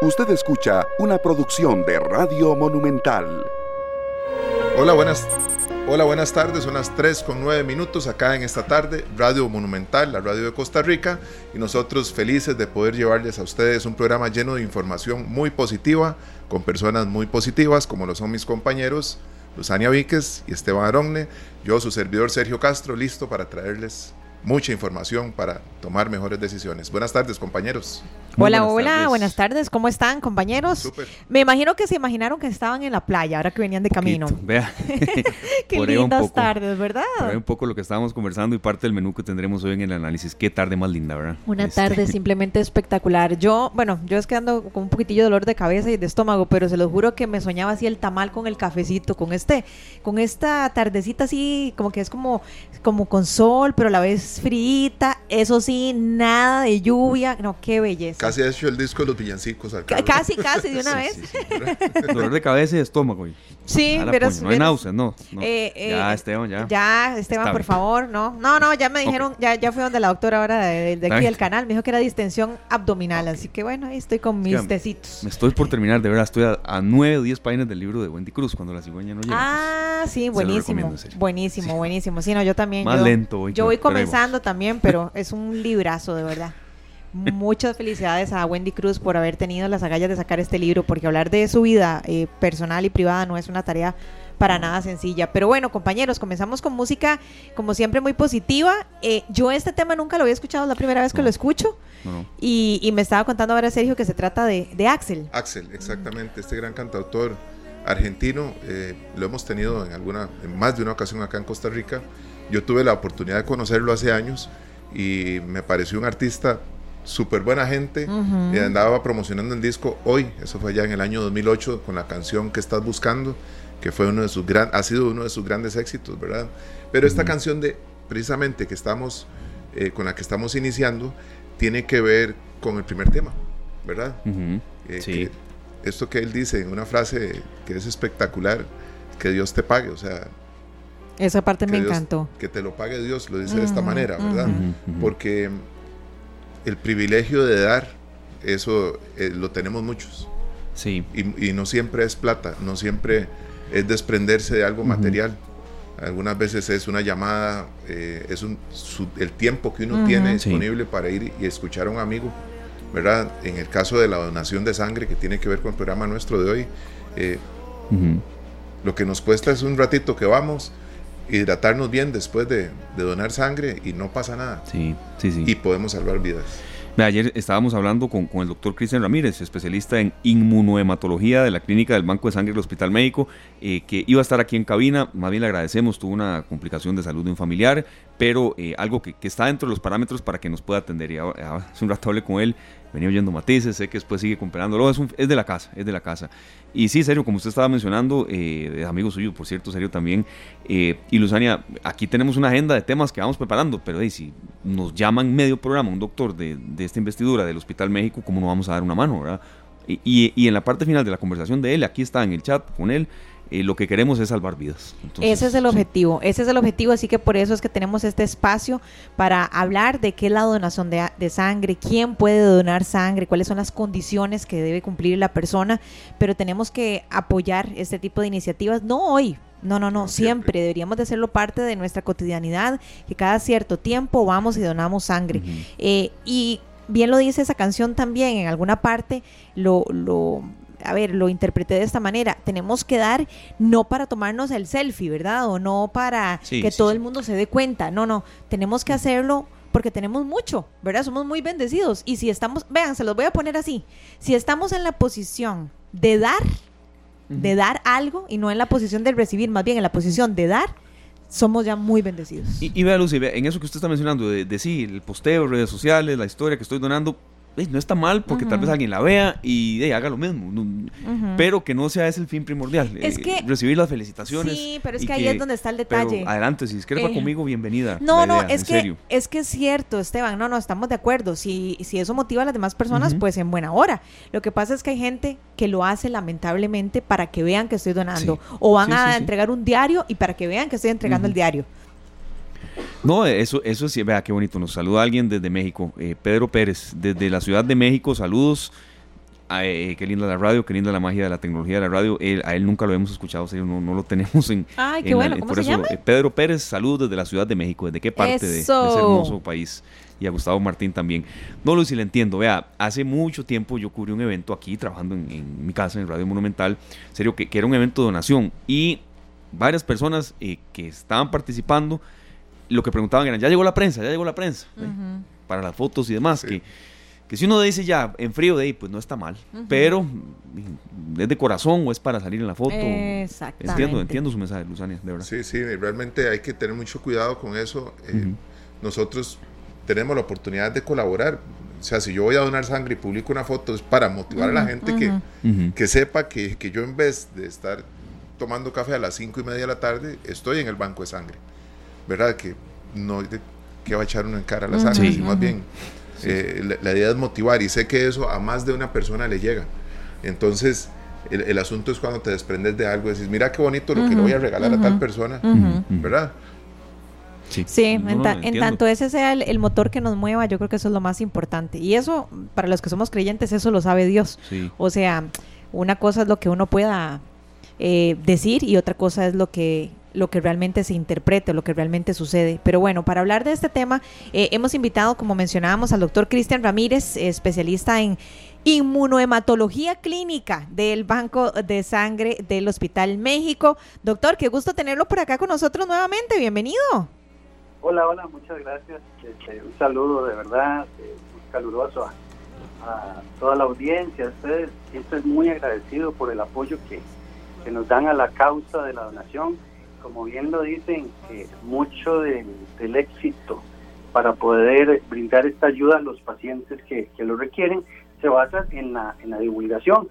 Usted escucha una producción de Radio Monumental. Hola, buenas Hola, buenas tardes. Son las 3 con 9 minutos acá en esta tarde, Radio Monumental, la radio de Costa Rica, y nosotros felices de poder llevarles a ustedes un programa lleno de información muy positiva, con personas muy positivas, como lo son mis compañeros Luzania Víquez y Esteban Aronne. Yo, su servidor Sergio Castro, listo para traerles mucha información para tomar mejores decisiones. Buenas tardes, compañeros. Hola, hola, buenas tardes. ¿Cómo están, compañeros? Me imagino que se imaginaron que estaban en la playa ahora que venían de camino. Vea. Qué lindas tardes, ¿verdad? Por un poco lo que estábamos conversando y parte del menú que tendremos hoy en el análisis. Qué tarde más linda, ¿verdad? Una este. tarde simplemente espectacular. Yo, bueno, yo es que ando con un poquitillo de dolor de cabeza y de estómago, pero se los juro que me soñaba así el tamal con el cafecito, con este, con esta tardecita así, como que es como, como con sol, pero a la vez frita, eso sí, nada de lluvia, no, qué belleza. Casi ha hecho el disco de los villancicos. casi, casi, de una vez. Dolor de cabeza y estómago. Sí, pero... No hay náuseas, no. Eh, eh, ya, Esteban, ya. Ya, Esteban, por favor, no. No, no, ya me dijeron, ya, ya fui donde la doctora ahora de, aquí del canal, me dijo que era distensión abdominal, así que bueno, ahí estoy con mis tecitos. Me estoy por terminar, de verdad, estoy a, nueve o diez páginas del libro de Wendy Cruz, cuando la cigüeña no llega. Ah, sí, buenísimo. Buenísimo, buenísimo. Sí, no, yo también. Más lento. Hoy, yo voy comenzando también, pero es un librazo, de verdad. Muchas felicidades a Wendy Cruz por haber tenido las agallas de sacar este libro, porque hablar de su vida eh, personal y privada no es una tarea para nada sencilla. Pero bueno, compañeros, comenzamos con música, como siempre, muy positiva. Eh, yo este tema nunca lo había escuchado, es la primera vez que lo escucho. Y, me estaba contando ahora Sergio que se trata de, Axel. Axel, exactamente, este gran cantautor argentino, eh, lo hemos tenido en alguna, en más de una ocasión acá en Costa Rica. Yo tuve la oportunidad de conocerlo hace años y me pareció un artista súper buena gente. y andaba promocionando el disco hoy, eso fue ya en el año 2008, con la canción que estás buscando, que fue uno de sus gran, ha sido uno de sus grandes éxitos, ¿verdad? Pero esta canción de, precisamente, que estamos, eh, con la que estamos iniciando, tiene que ver con el primer tema, ¿verdad? Eh, sí. esto que él dice en una frase que es espectacular, que Dios te pague, o sea, esa parte me encantó. Que te lo pague Dios, lo dice de esta manera, ¿verdad? Porque el privilegio de dar, eso eh, lo tenemos muchos. Sí. Y, no siempre es plata, no siempre es desprenderse de algo material. Algunas veces es una llamada, eh, es un, el tiempo que uno tiene disponible para ir y escuchar a un amigo, ¿verdad? En el caso de la donación de sangre, que tiene que ver con el programa nuestro de hoy, eh, lo que nos cuesta es un ratito que vamos, hidratarnos bien después de, donar sangre y no pasa nada. Sí, sí, sí. Y podemos salvar vidas. Ayer estábamos hablando con, el doctor Cristian Ramírez, especialista en inmunohematología de la Clínica del Banco de Sangre del Hospital Médico, eh, que iba a estar aquí en cabina. Más bien le agradecemos, tuvo una complicación de salud de un familiar, pero eh, algo que, está dentro de los parámetros para que nos pueda atender. Y hace un rato hablé con él venía oyendo matices, sé que después sigue comprándolo, es, es de la casa, es de la casa. Y sí, serio, como usted estaba mencionando, eh, amigo suyo, por cierto, serio también, eh, y Luzania, aquí tenemos una agenda de temas que vamos preparando, pero si nos llaman medio programa un doctor de, de, esta investidura del Hospital México, ¿cómo no vamos a dar una mano, verdad? Y, y, en la parte final de la conversación de él, aquí está en el chat con él, eh, lo que queremos es salvar vidas. ese es el objetivo, ese es el objetivo, así que por eso es que tenemos este espacio para hablar de qué es la donación de, de, sangre, quién puede donar sangre, cuáles son las condiciones que debe cumplir la persona, pero tenemos que apoyar este tipo de iniciativas, no hoy, no, no, no, siempre. deberíamos de hacerlo parte de nuestra cotidianidad, que cada cierto tiempo vamos y donamos sangre. Eh, y bien lo dice esa canción también, en alguna parte lo, lo a ver, lo interpreté de esta manera, tenemos que dar no para tomarnos el selfie, ¿verdad? O no para que todo el mundo se dé cuenta, no, no, tenemos que hacerlo porque tenemos mucho, ¿verdad? Somos muy bendecidos. Y si estamos, vean, se los voy a poner así, si estamos en la posición de dar, de dar algo y no en la posición de recibir, más bien en la posición de dar, somos ya muy bendecidos. Y, vea, Lucy, en eso que usted está mencionando, de, de sí, el posteo, redes sociales, la historia que estoy donando, no está mal porque tal vez alguien la vea y haga lo mismo, pero que no sea ese el fin primordial. Es eh, recibir las felicitaciones. Sí, pero es que, ahí es donde está el detalle. adelante, si quieres eh, conmigo, bienvenida. No, no, es que es que es cierto, Esteban, no, no, estamos de acuerdo. Si, si eso motiva a las demás personas, pues en buena hora. Lo que pasa es que hay gente que lo hace lamentablemente para que vean que estoy donando. O van a entregar un diario y para que vean que estoy entregando el diario. No, eso, eso sí, vea qué bonito. Nos saluda alguien desde México, eh, Pedro Pérez, desde la Ciudad de México. Saludos. eh, qué linda la radio, qué linda la magia de la tecnología de la radio. a él nunca lo hemos escuchado, no, no lo tenemos en. Ay, qué bueno, ¿cómo por se llama? Eh, Pedro Pérez, saludos desde la Ciudad de México. ¿Desde qué parte de, ese hermoso país? Y a Gustavo Martín también. No, Luis, le entiendo. Vea, hace mucho tiempo yo cubrí un evento aquí, trabajando en, mi casa, en Radio Monumental, serio, que, era un evento de donación. Y varias personas eh, que estaban participando, lo que preguntaban era, ya llegó la prensa, ya llegó la prensa, para las fotos y demás, que que si uno dice ya en frío de ahí, pues no está mal, pero es de corazón o es para salir en la foto. Exactamente. Entiendo, entiendo su mensaje, Luzania, de verdad. Sí, sí, realmente hay que tener mucho cuidado con eso. Eh, nosotros tenemos la oportunidad de colaborar. O sea, si yo voy a donar sangre y publico una foto, es para motivar a la gente que, que sepa que, que, yo en vez de estar tomando café a las cinco y media de la tarde, estoy en el banco de sangre. ¿Verdad? Que no que va a echar uno en cara a la sangre, sino más bien eh, la, idea es motivar y sé que eso a más de una persona le llega. Entonces, el, asunto es cuando te desprendes de algo, decís, mira qué bonito lo que le voy a regalar a tal persona, ¿verdad? Sí, sí en, tanto ese sea el, motor que nos mueva, yo creo que eso es lo más importante. Y eso, para los que somos creyentes, eso lo sabe Dios. O sea, una cosa es lo que uno pueda eh, decir y otra cosa es lo que lo que realmente se interprete, lo que realmente sucede. Pero bueno, para hablar de este tema, eh, hemos invitado, como mencionábamos, al doctor Cristian Ramírez, especialista en inmunohematología clínica del Banco de Sangre del Hospital México. Doctor, qué gusto tenerlo por acá con nosotros nuevamente. Bienvenido. Hola, hola, muchas gracias. Este, un saludo de verdad, muy caluroso a, toda la audiencia, a ustedes. Estoy muy agradecido por el apoyo que, que nos dan a la causa de la donación como bien lo dicen, mucho del éxito para poder brindar esta ayuda a los pacientes que, lo requieren se basa en la, en la divulgación.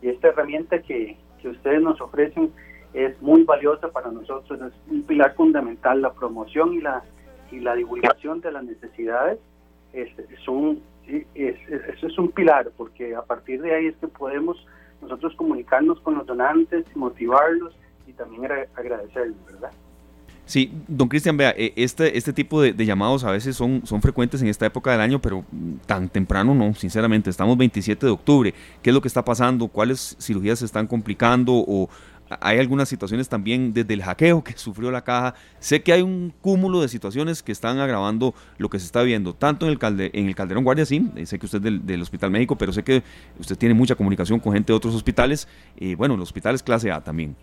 Y esta herramienta que, ustedes nos ofrecen es muy valiosa para nosotros, es un pilar fundamental, la promoción y la, y la divulgación de las necesidades es, es un, es, eso es un pilar, porque a partir de ahí es que podemos nosotros comunicarnos con los donantes, motivarlos y también agradecerles, ¿verdad? Sí, don Cristian, vea, eh, este, este tipo de, llamados a veces son, son frecuentes en esta época del año, pero tan temprano no, sinceramente. Estamos 27 de octubre. ¿Qué es lo que está pasando? ¿Cuáles cirugías se están complicando? ¿O hay algunas situaciones también desde el hackeo que sufrió la caja? Sé que hay un cúmulo de situaciones que están agravando lo que se está viendo, tanto en el, calde, en el Calderón Guardia, sí, eh, sé que usted es del, del, Hospital Médico, pero sé que usted tiene mucha comunicación con gente de otros hospitales, y bueno, los hospitales clase A también.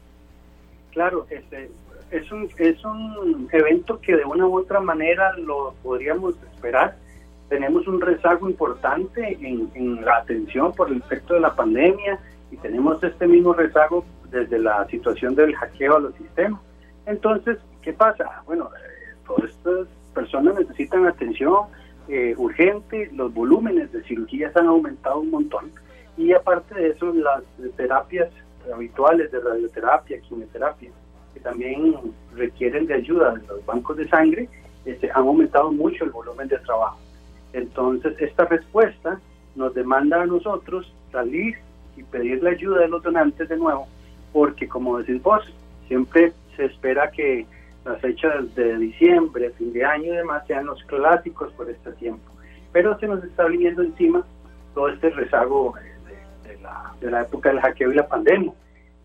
Claro, este, es, un, es un evento que de una u otra manera lo podríamos esperar. Tenemos un rezago importante en, la atención por el efecto de la pandemia y tenemos este mismo rezago desde la situación del hackeo a los sistemas. Entonces, ¿qué pasa? Bueno, eh, todas estas personas necesitan atención eh, urgente, los volúmenes de cirugías han aumentado un montón y aparte de eso, las terapias habituales de radioterapia, quimioterapia, que también requieren de ayuda de los bancos de sangre, este, han aumentado mucho el volumen de trabajo. Entonces, esta respuesta nos demanda a nosotros salir y pedir la ayuda de los donantes de nuevo, porque como decís vos, siempre se espera que las fechas de diciembre, fin de año y demás sean los clásicos por este tiempo. Pero se nos está viniendo encima todo este rezago de la, época del hackeo y la pandemia.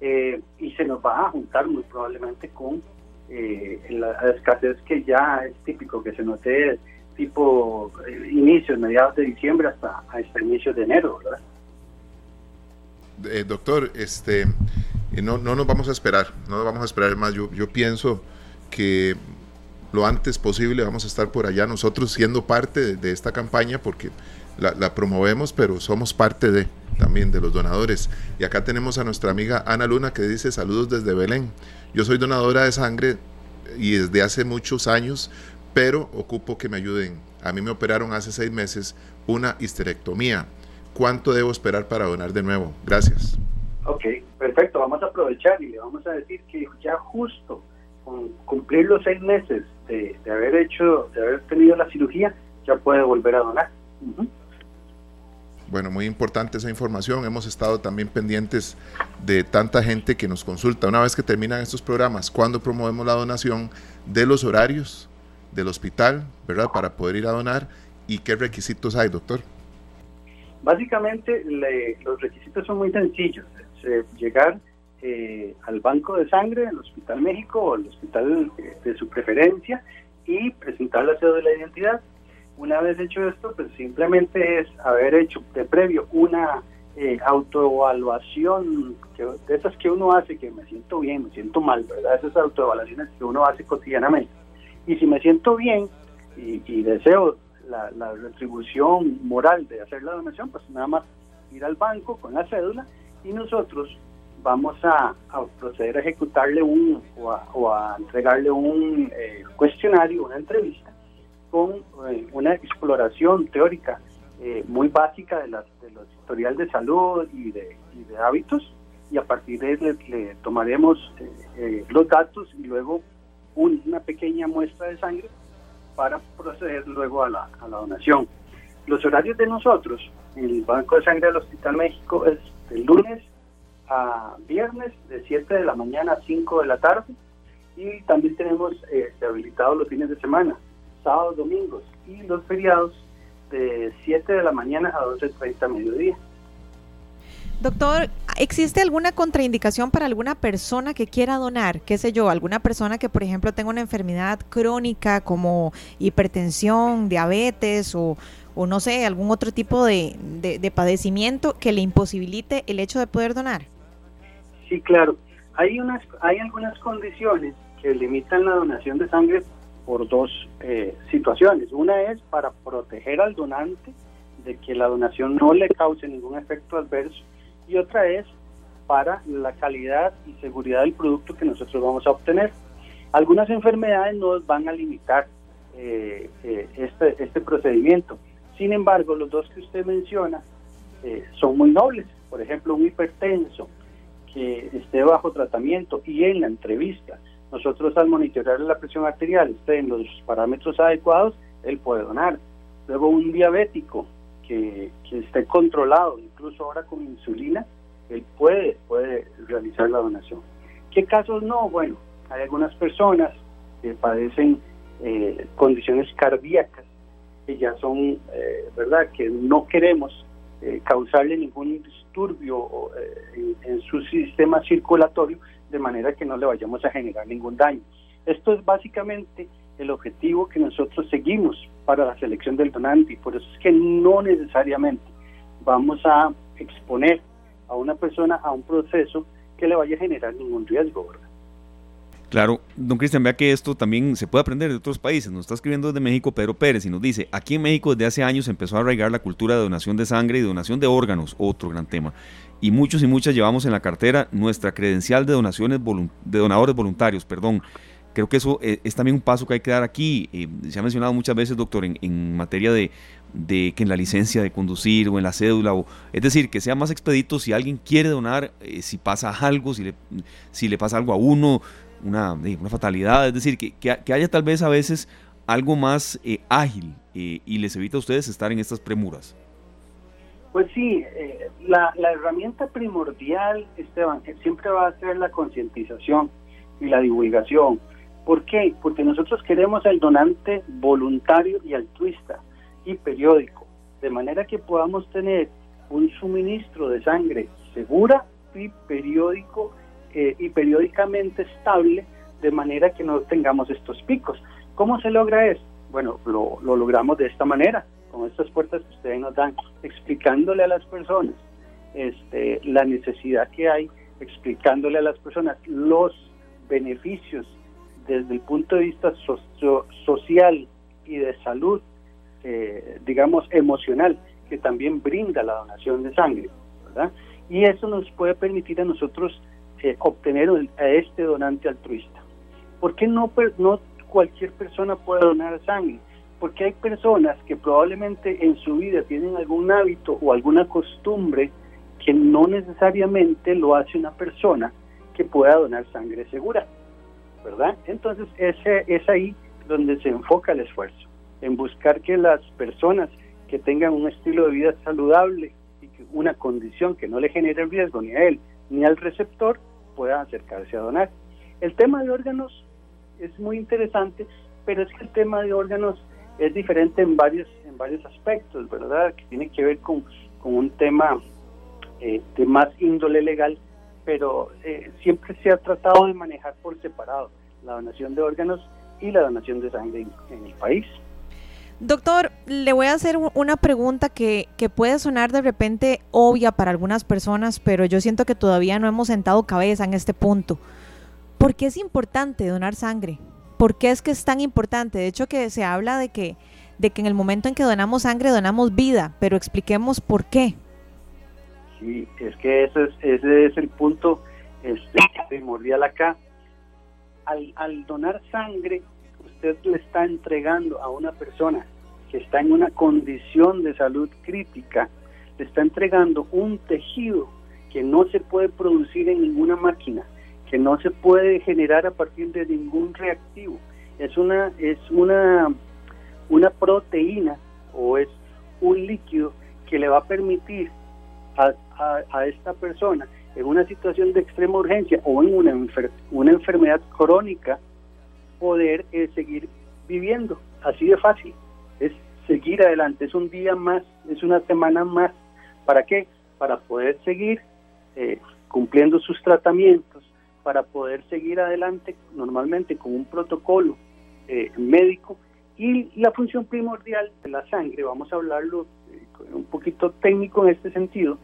Eh, y se nos va a juntar muy probablemente con eh, la escasez que ya es típico que se note tipo eh, inicios, mediados de diciembre hasta, hasta inicios de enero, ¿verdad? doctor, este, no, no nos vamos a esperar, no nos vamos a esperar más. Yo, yo pienso que lo antes posible vamos a estar por allá nosotros siendo parte de, esta campaña porque la, la, promovemos, pero somos parte de también de los donadores. Y acá tenemos a nuestra amiga Ana Luna que dice saludos desde Belén. Yo soy donadora de sangre y desde hace muchos años, pero ocupo que me ayuden. A mí me operaron hace seis meses una histerectomía. ¿Cuánto debo esperar para donar de nuevo? Gracias. Ok, perfecto. Vamos a aprovechar y le vamos a decir que ya justo con cumplir los seis meses de, haber hecho, de haber tenido la cirugía, ya puede volver a donar. Bueno, muy importante esa información. Hemos estado también pendientes de tanta gente que nos consulta. Una vez que terminan estos programas, cuando promovemos la donación de los horarios del hospital, ¿verdad? Para poder ir a donar y qué requisitos hay, doctor. Básicamente los requisitos son muy sencillos. Es, llegar eh, al banco de sangre del Hospital México o al hospital de su preferencia y presentar la cédula de identidad. Una vez hecho esto, pues simplemente es haber hecho de previo una eh, autoevaluación de esas que uno hace, que me siento bien, me siento mal, ¿verdad? Esas autoevaluaciones que uno hace cotidianamente. Y si me siento bien y, deseo la, retribución moral de hacer la donación, pues nada más ir al banco con la cédula y nosotros vamos a, proceder a ejecutarle un o a, entregarle un eh, cuestionario, una entrevista con eh, una exploración teórica eh, muy básica de, las, de los historial de salud y de, hábitos y a partir de él le, tomaremos eh, los datos y luego una pequeña muestra de sangre para proceder luego a la, a la donación. Los horarios de nosotros el Banco de Sangre del Hospital México es de lunes a viernes de 7 de la mañana a 5 de la tarde y también tenemos habilitados los fines de semana sábados, domingos y los feriados de 7 de la mañana a 12.30 mediodía. Doctor, ¿existe alguna contraindicación para alguna persona que quiera donar? ¿Qué sé yo? ¿Alguna persona que, por ejemplo, tenga una enfermedad crónica como hipertensión, diabetes o, o no sé, algún otro tipo de, de, padecimiento que le imposibilite el hecho de poder donar? Sí, claro. Hay, unas, hay algunas condiciones que limitan la donación de sangre por dos eh, situaciones. Una es para proteger al donante de que la donación no le cause ningún efecto adverso y otra es para la calidad y seguridad del producto que nosotros vamos a obtener. Algunas enfermedades nos van a limitar eh, eh, este, este procedimiento. Sin embargo, los dos que usted menciona son muy nobles. Por ejemplo, un hipertenso que esté bajo tratamiento y en la entrevista nosotros al monitorear la presión arterial esté en los parámetros adecuados, él puede donar. Luego un diabético que, esté controlado, incluso ahora con insulina, él puede, puede realizar la donación. ¿Qué casos no? Bueno, hay algunas personas que padecen eh, condiciones cardíacas que ya son, eh, ¿verdad?, que no queremos eh, causarle ningún disturbio en, su sistema circulatorio, de manera que no le vayamos a generar ningún daño. Esto es básicamente el objetivo que nosotros seguimos para la selección del donante y por eso es que no necesariamente vamos a exponer a una persona a un proceso que le vaya a generar ningún riesgo, ¿verdad? Claro, don Cristian, vea que esto también se puede aprender de otros países. Nos está escribiendo desde México Pedro Pérez y nos dice, aquí en México desde hace años empezó a arraigar la cultura de donación de sangre y donación de órganos, otro gran tema y muchos y muchas llevamos en la cartera nuestra credencial de donaciones de donadores voluntarios, perdón. Creo que eso eh, es también un paso que hay que dar aquí. Eh, se ha mencionado muchas veces, doctor, en, materia de, que en la licencia de conducir o en la cédula, o, es decir, que sea más expedito si alguien quiere donar, eh, si pasa algo, si le, si le pasa algo a uno, una, una fatalidad, es decir, que, que, haya tal vez a veces algo más ágil y les evita a ustedes estar en estas premuras. Pues sí, eh, la, herramienta primordial, Esteban, siempre va a ser la concientización y la divulgación. ¿Por qué? Porque nosotros queremos el donante voluntario y altruista y periódico, de manera que podamos tener un suministro de sangre segura y periódico eh, y periódicamente estable, de manera que no tengamos estos picos. ¿Cómo se logra eso? Bueno, lo, lo logramos de esta manera con estas puertas que ustedes nos dan, explicándole a las personas este, la necesidad que hay, explicándole a las personas los beneficios desde el punto de vista social y de salud, eh, digamos, emocional, que también brinda la donación de sangre, ¿verdad? Y eso nos puede permitir a nosotros eh, obtener a este donante altruista. ¿Por qué no, no cualquier persona puede donar sangre? porque hay personas que probablemente en su vida tienen algún hábito o alguna costumbre que no necesariamente lo hace una persona que pueda donar sangre segura, ¿verdad? Entonces ese es ahí donde se enfoca el esfuerzo, en buscar que las personas que tengan un estilo de vida saludable y una condición que no le genere riesgo ni a él ni al receptor puedan acercarse a donar. El tema de órganos es muy interesante, pero es que el tema de órganos es diferente en varios, en varios aspectos, ¿verdad? Que tiene que ver con, con un tema eh, de más índole legal, pero eh, siempre se ha tratado de manejar por separado la donación de órganos y la donación de sangre en, el país. Doctor, le voy a hacer una pregunta que, que, puede sonar de repente obvia para algunas personas, pero yo siento que todavía no hemos sentado cabeza en este punto. ¿Por qué es importante donar sangre? ¿Por qué es que es tan importante? De hecho, que se habla de que, de que en el momento en que donamos sangre donamos vida, pero expliquemos por qué. Sí, es que ese es, ese es el punto este, primordial acá. Al, al donar sangre, usted le está entregando a una persona que está en una condición de salud crítica, le está entregando un tejido que no se puede producir en ninguna máquina, que no se puede generar a partir de ningún reactivo. Es una, es una, una proteína o es un líquido que le va a permitir a, a, esta persona en una situación de extrema urgencia o en una, una enfermedad crónica poder seguir viviendo. Así de fácil. Es seguir adelante. Es un día más, es una semana más. ¿Para qué? Para poder seguir eh, cumpliendo sus tratamientos, para poder seguir adelante normalmente con un protocolo eh, médico y la función primordial de la sangre, vamos a hablarlo eh, un poquito técnico en este sentido,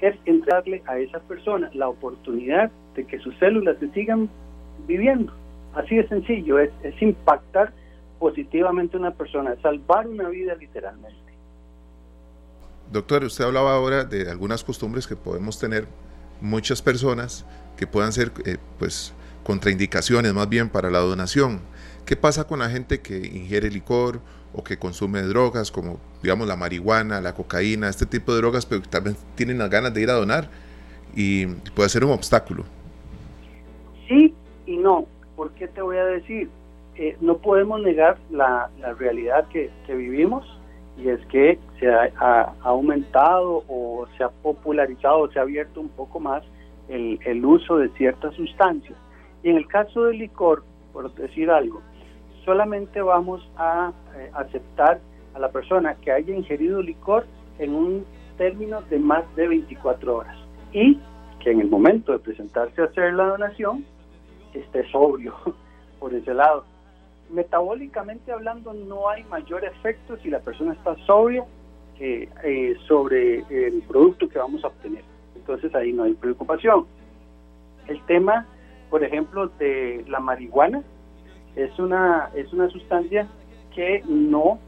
es entrarle a esa persona la oportunidad de que sus células se sigan viviendo. Así de sencillo, es, es impactar positivamente a una persona, salvar una vida literalmente. Doctor, usted hablaba ahora de algunas costumbres que podemos tener muchas personas que puedan ser eh, pues contraindicaciones más bien para la donación. ¿Qué pasa con la gente que ingiere licor o que consume drogas como digamos la marihuana, la cocaína, este tipo de drogas, pero que también tienen las ganas de ir a donar y puede ser un obstáculo? Sí y no. ¿Por qué te voy a decir? Eh, no podemos negar la, la realidad que, que, vivimos y es que se ha, ha, aumentado o se ha popularizado, o se ha abierto un poco más el, uso de ciertas sustancias. Y en el caso del licor, por decir algo, solamente vamos a eh, aceptar a la persona que haya ingerido licor en un término de más de 24 horas y que en el momento de presentarse a hacer la donación esté sobrio por ese lado. Metabólicamente hablando no hay mayor efecto si la persona está sobria eh, sobre el producto que vamos a obtener entonces ahí no hay preocupación. El tema, por ejemplo, de la marihuana es una es una sustancia que no,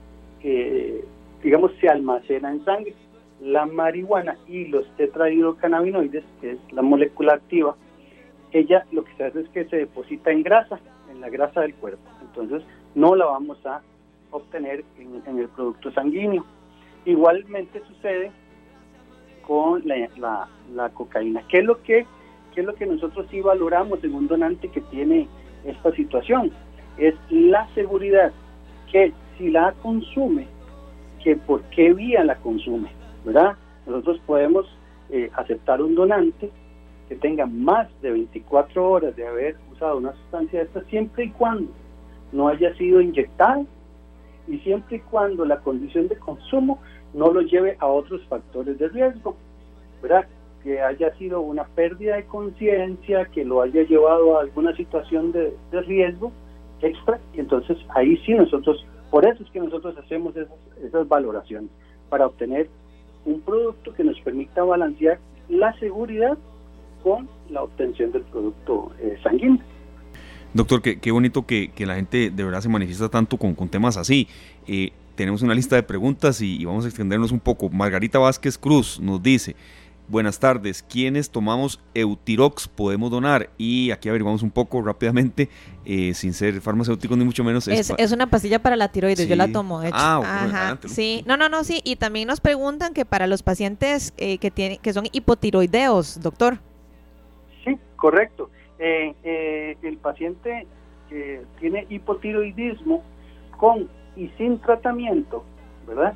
eh, digamos, se almacena en sangre. La marihuana y los tetrahidrocannabinoides, que es la molécula activa, ella lo que se hace es que se deposita en grasa, en la grasa del cuerpo. Entonces no la vamos a obtener en, el producto sanguíneo. Igualmente sucede con la, la, cocaína. ¿Qué es, lo que, ¿Qué es lo que nosotros sí valoramos en un donante que tiene esta situación? Es la seguridad que si la consume, que por qué vía la consume, ¿verdad? Nosotros podemos eh, aceptar un donante que tenga más de 24 horas de haber usado una sustancia de esta siempre y cuando no haya sido inyectada y siempre y cuando la condición de consumo no lo lleve a otros factores de riesgo, ¿verdad? Que haya sido una pérdida de conciencia, que lo haya llevado a alguna situación de, riesgo extra, y entonces ahí sí nosotros, por eso es que nosotros hacemos esas, valoraciones, para obtener un producto que nos permita balancear la seguridad con la obtención del producto eh, sanguíneo. Doctor, qué, qué bonito que, que, la gente de verdad se manifiesta tanto con, con temas así. Eh, tenemos una lista de preguntas y, vamos a extendernos un poco. Margarita Vázquez Cruz nos dice, buenas tardes, ¿quiénes tomamos Eutirox podemos donar? Y aquí averiguamos un poco rápidamente, eh, sin ser farmacéutico ni mucho menos. Es, es, una pastilla para la tiroides, yo la tomo, de hecho. Ah, Ajá, sí, no, no, no, sí, y también nos preguntan que para los pacientes eh, que, tienen, que son hipotiroideos, doctor. Correcto. Eh, el paciente que tiene hipotiroidismo con y sin tratamiento, ¿verdad?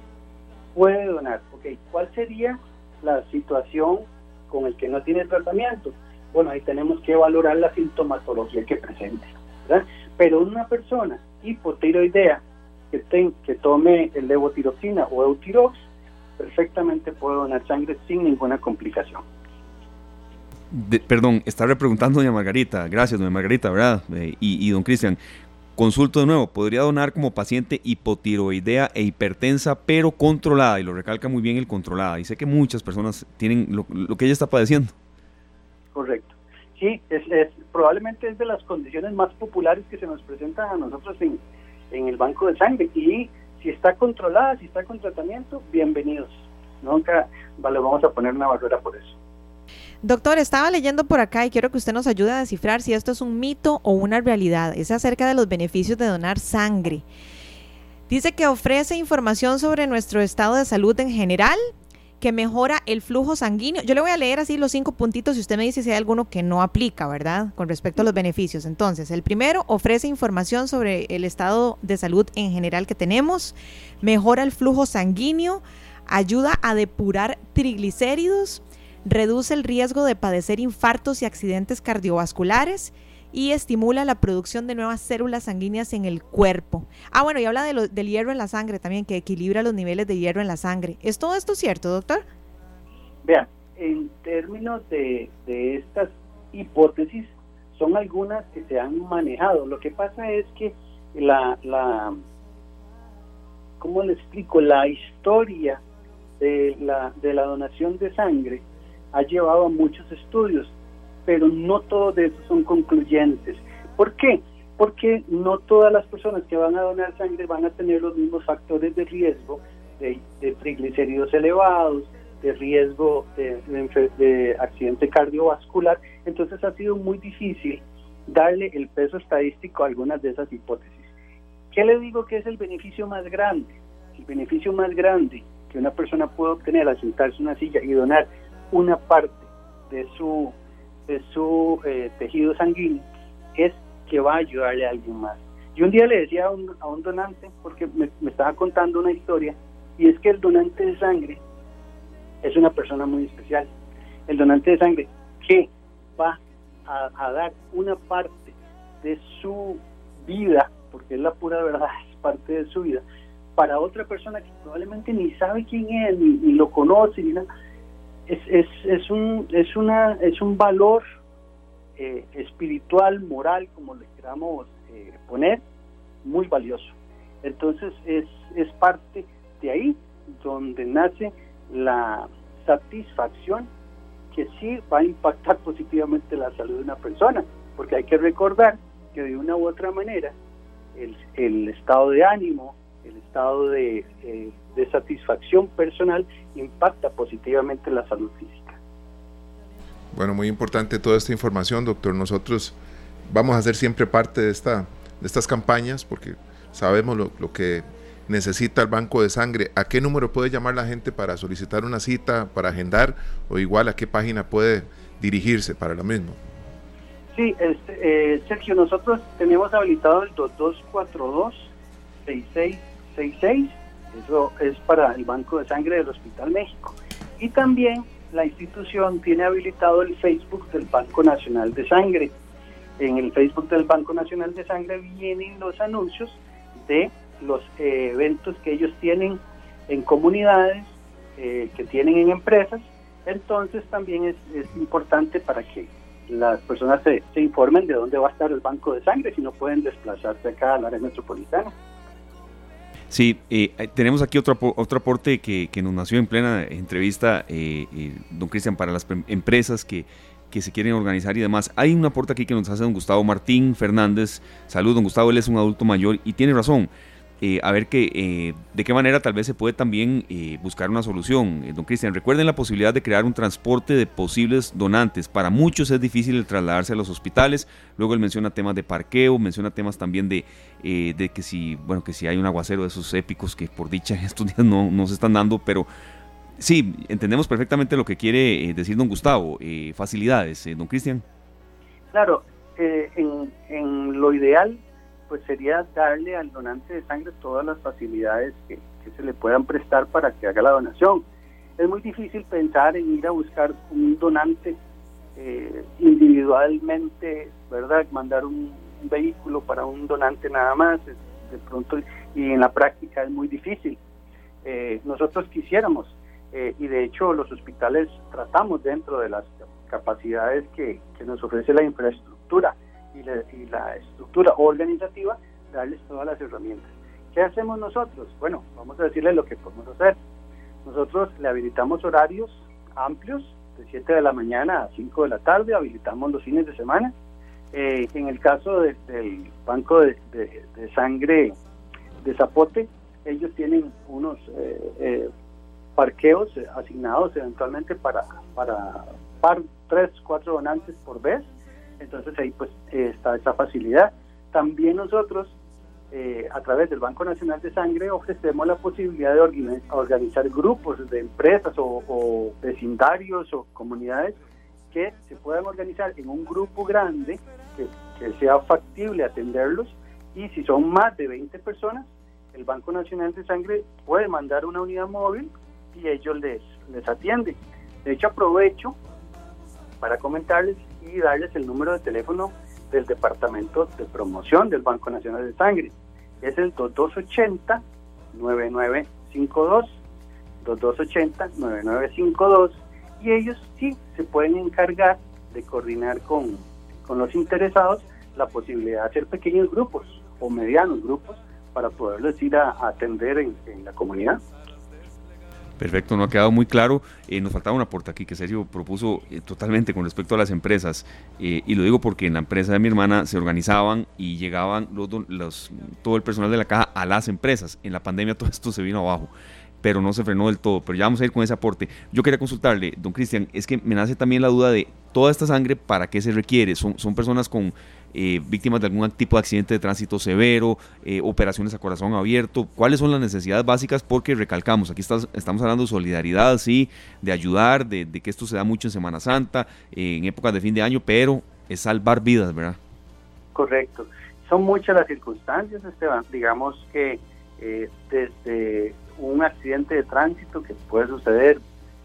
Puede donar. Ok, ¿cuál sería la situación con el que no tiene tratamiento? Bueno, ahí tenemos que valorar la sintomatología que presente. Pero una persona hipotiroidea que, que tome el levotiroxina o eutirox perfectamente puede donar sangre sin ninguna complicación. Perdón, está repreguntando doña Margarita, gracias doña Margarita, ¿verdad? Eh, y, don Cristian, consulto de nuevo, podría donar como paciente hipotiroidea e hipertensa, pero controlada, y lo recalca muy bien el controlada, y sé que muchas personas tienen lo, que ella está padeciendo. Correcto. Sí, es, es, probablemente es de las condiciones más populares que se nos presentan a nosotros en, en el banco de sangre, y si está controlada, si está con tratamiento, bienvenidos. Nunca vale, vamos a poner una barrera por eso. Doctor, estaba leyendo por acá y quiero que usted nos ayude a descifrar si esto es un mito o una realidad. Es acerca de los beneficios de donar sangre. Dice que ofrece información sobre nuestro estado de salud en general, que mejora el flujo sanguíneo. Yo le voy a leer así los cinco puntitos y usted me dice si hay alguno que no aplica, ¿verdad? Con respecto a los beneficios. Entonces, el primero ofrece información sobre el estado de salud en general que tenemos, mejora el flujo sanguíneo, ayuda a depurar triglicéridos, reduce el riesgo de padecer infartos y accidentes cardiovasculares y estimula la producción de nuevas células sanguíneas en el cuerpo. Ah, bueno, y habla de del hierro en la sangre también, que equilibra los niveles de hierro en la sangre. ¿Es todo esto cierto, doctor? Vean, en términos de, de estas hipótesis, son algunas que se han manejado. Lo que pasa es que la, la ¿cómo le explico? La historia de la, de la donación de sangre ha llevado a muchos estudios pero no todos de esos son concluyentes. ¿Por qué? Porque no todas las personas que van a donar sangre van a tener los mismos factores de riesgo de, triglicéridos elevados, de riesgo de, de, accidente cardiovascular. Entonces ha sido muy difícil darle el peso estadístico a algunas de esas hipótesis. ¿Qué le digo que es el beneficio más grande? El beneficio más grande que una persona puede obtener al sentarse en una silla y donar una parte de su de su eh, tejido sanguíneo es que va a ayudarle a alguien más. Yo un día le decía a un, a un donante, porque me, estaba contando una historia, y es que el donante de sangre es una persona muy especial. El donante de sangre que va a, dar una parte de su vida, porque es la pura verdad, es parte de su vida, para otra persona que probablemente ni sabe quién es, ni, ni lo conoce, ni nada es, es, es, un, es, una, es un valor eh, espiritual, moral, como le queramos eh, poner, muy valioso. Entonces es, es parte de ahí donde nace la satisfacción que sí va a impactar positivamente la salud de una persona, porque hay que recordar que de una u otra manera el, el estado de ánimo, el estado de, eh, de satisfacción personal impacta positivamente la salud física. Bueno, muy importante toda esta información, doctor. Nosotros vamos a ser siempre parte de, esta, de estas campañas porque sabemos lo, lo que necesita el banco de sangre. ¿A qué número puede llamar la gente para solicitar una cita, para agendar o igual a qué página puede dirigirse para lo mismo? Sí, este, eh, Sergio, nosotros tenemos habilitado el 2242 66 66, eso es para el Banco de Sangre del Hospital México. Y también la institución tiene habilitado el Facebook del Banco Nacional de Sangre. En el Facebook del Banco Nacional de Sangre vienen los anuncios de los eh, eventos que ellos tienen en comunidades, eh, que tienen en empresas. Entonces también es, importante para que las personas se, se, informen de dónde va a estar el banco de sangre si no pueden desplazarse acá al área metropolitana. Sí, eh, eh, tenemos aquí otro, otro aporte que, nos nació en plena entrevista, eh, don Cristian, para las empresas que, que se quieren organizar y demás. Hay un aporte aquí que nos hace don Gustavo Martín Fernández. Salud, don Gustavo, él es un adulto mayor y tiene razón. Eh, a ver que, eh, de qué manera tal vez se puede también eh, buscar una solución. don Cristian, recuerden la posibilidad de crear un transporte de posibles donantes. Para muchos es difícil el trasladarse a los hospitales. Luego él menciona temas de parqueo, menciona temas también de, de que si, bueno, que si hay un aguacero de esos épicos que por dicha estos días no, no se están dando, pero sí, entendemos perfectamente lo que quiere decir don Gustavo. facilidades, don Cristian. Claro, en, en lo ideal pues sería darle al donante de sangre todas las facilidades que, se le puedan prestar para que haga la donación. Es muy difícil pensar en ir a buscar un donante eh, individualmente, ¿verdad? Mandar un, vehículo para un donante nada más, de pronto, y en la práctica es muy difícil. Eh, nosotros quisiéramos eh, y de hecho los hospitales tratamos dentro de las capacidades que, nos ofrece la infraestructura y la, estructura organizativa, darles todas las herramientas. ¿Qué hacemos nosotros? Bueno, vamos a decirles lo que podemos hacer. Nosotros le habilitamos horarios amplios, de 7 de la mañana a 5 de la tarde, habilitamos los fines de semana. Eh, en el caso del Banco de, Sangre de Zapote, ellos tienen unos eh, eh, parqueos asignados eventualmente para, para par, tres, cuatro donantes por vez. Entonces ahí pues está esa facilidad. También nosotros eh, a través del Banco Nacional de Sangre ofrecemos la posibilidad de organizar grupos de empresas o, vecindarios o comunidades que se puedan organizar en un grupo grande que, sea factible atenderlos y si son más de 20 personas, el Banco Nacional de Sangre puede mandar una unidad móvil y ellos les, les atienden. De hecho, aprovecho para comentarles y darles el número de teléfono del Departamento de Promoción del Banco Nacional de Sangre. Es el 2280-9952. 2280-9952. Y ellos sí se pueden encargar de coordinar con, los interesados la posibilidad de hacer pequeños grupos o medianos grupos para poderles ir a, atender en la comunidad. Perfecto, no ha quedado muy claro. Eh, nos faltaba un aporte aquí que Sergio propuso eh, totalmente con respecto a las empresas. Eh, y lo digo porque en la empresa de mi hermana se organizaban y llegaban los, todo el personal de la caja a las empresas. En la pandemia todo esto se vino abajo pero no se frenó del todo. Pero ya vamos a ir con ese aporte. Yo quería consultarle, don Cristian, es que me nace también la duda de toda esta sangre, ¿para qué se requiere? Son, son personas con eh, víctimas de algún tipo de accidente de tránsito severo, eh, operaciones a corazón abierto. ¿Cuáles son las necesidades básicas? Porque recalcamos, aquí estamos hablando de solidaridad, sí, de ayudar, de, que esto se da mucho en Semana Santa, en épocas de fin de año, pero es salvar vidas, ¿verdad? Correcto. Son muchas las circunstancias, Esteban. Digamos que eh, desde un accidente de tránsito que puede suceder,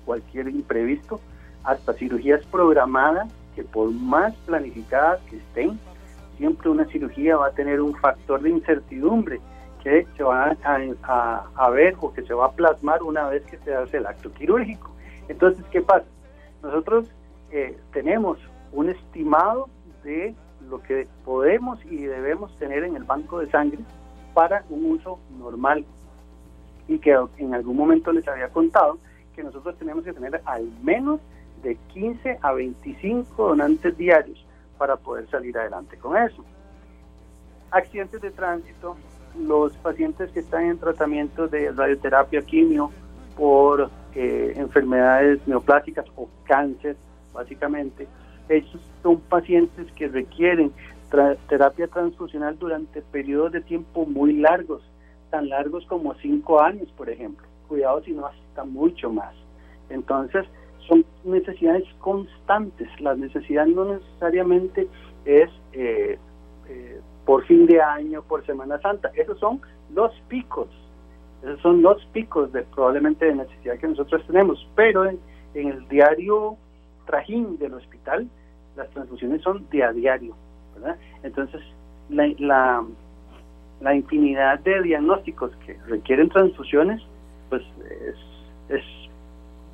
cualquier imprevisto, hasta cirugías programadas que por más planificadas que estén, siempre una cirugía va a tener un factor de incertidumbre que se va a, ver o que se va a plasmar una vez que se hace el acto quirúrgico. Entonces, ¿qué pasa? Nosotros eh, tenemos un estimado de lo que podemos y debemos tener en el banco de sangre para un uso normal y que en algún momento les había contado que nosotros tenemos que tener al menos de 15 a 25 donantes diarios para poder salir adelante con eso. Accidentes de tránsito, los pacientes que están en tratamiento de radioterapia quimio por eh, enfermedades neoplásicas o cáncer, básicamente, esos son pacientes que requieren terapia transfusional durante periodos de tiempo muy largos, tan largos como cinco años, por ejemplo. Cuidado si no hasta mucho más. Entonces, son necesidades constantes. La necesidad no necesariamente es eh, eh, por fin de año, por Semana Santa. Esos son los picos. Esos son los picos de probablemente de necesidad que nosotros tenemos. Pero en, el diario trajín del hospital, las transfusiones son de a diario. Entonces, la, la, infinidad de diagnósticos que requieren transfusiones, pues es, es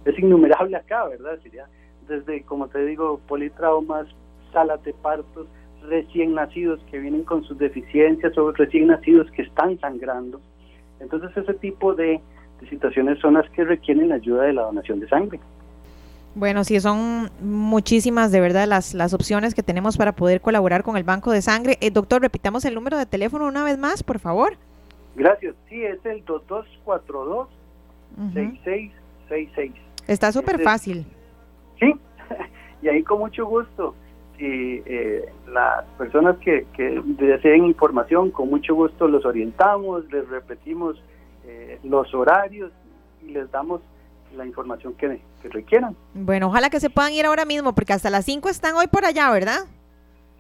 es innumerable acá, ¿verdad? Sería desde, como te digo, politraumas, salas de partos, recién nacidos que vienen con sus deficiencias o recién nacidos que están sangrando. Entonces ese tipo de, situaciones son las que requieren la ayuda de la donación de sangre. Bueno, sí, son muchísimas de verdad las, las opciones que tenemos para poder colaborar con el Banco de Sangre. Eh, doctor, repitamos el número de teléfono una vez más, por favor. Gracias. Sí, es el 2242 6666. Está súper fácil. Sí, y ahí con mucho gusto. Y eh, las personas que, que, deseen información, con mucho gusto los orientamos, les repetimos eh, los horarios y les damos la información que, que, requieran. Bueno, ojalá que se puedan ir ahora mismo, porque hasta las 5 están hoy por allá, ¿verdad?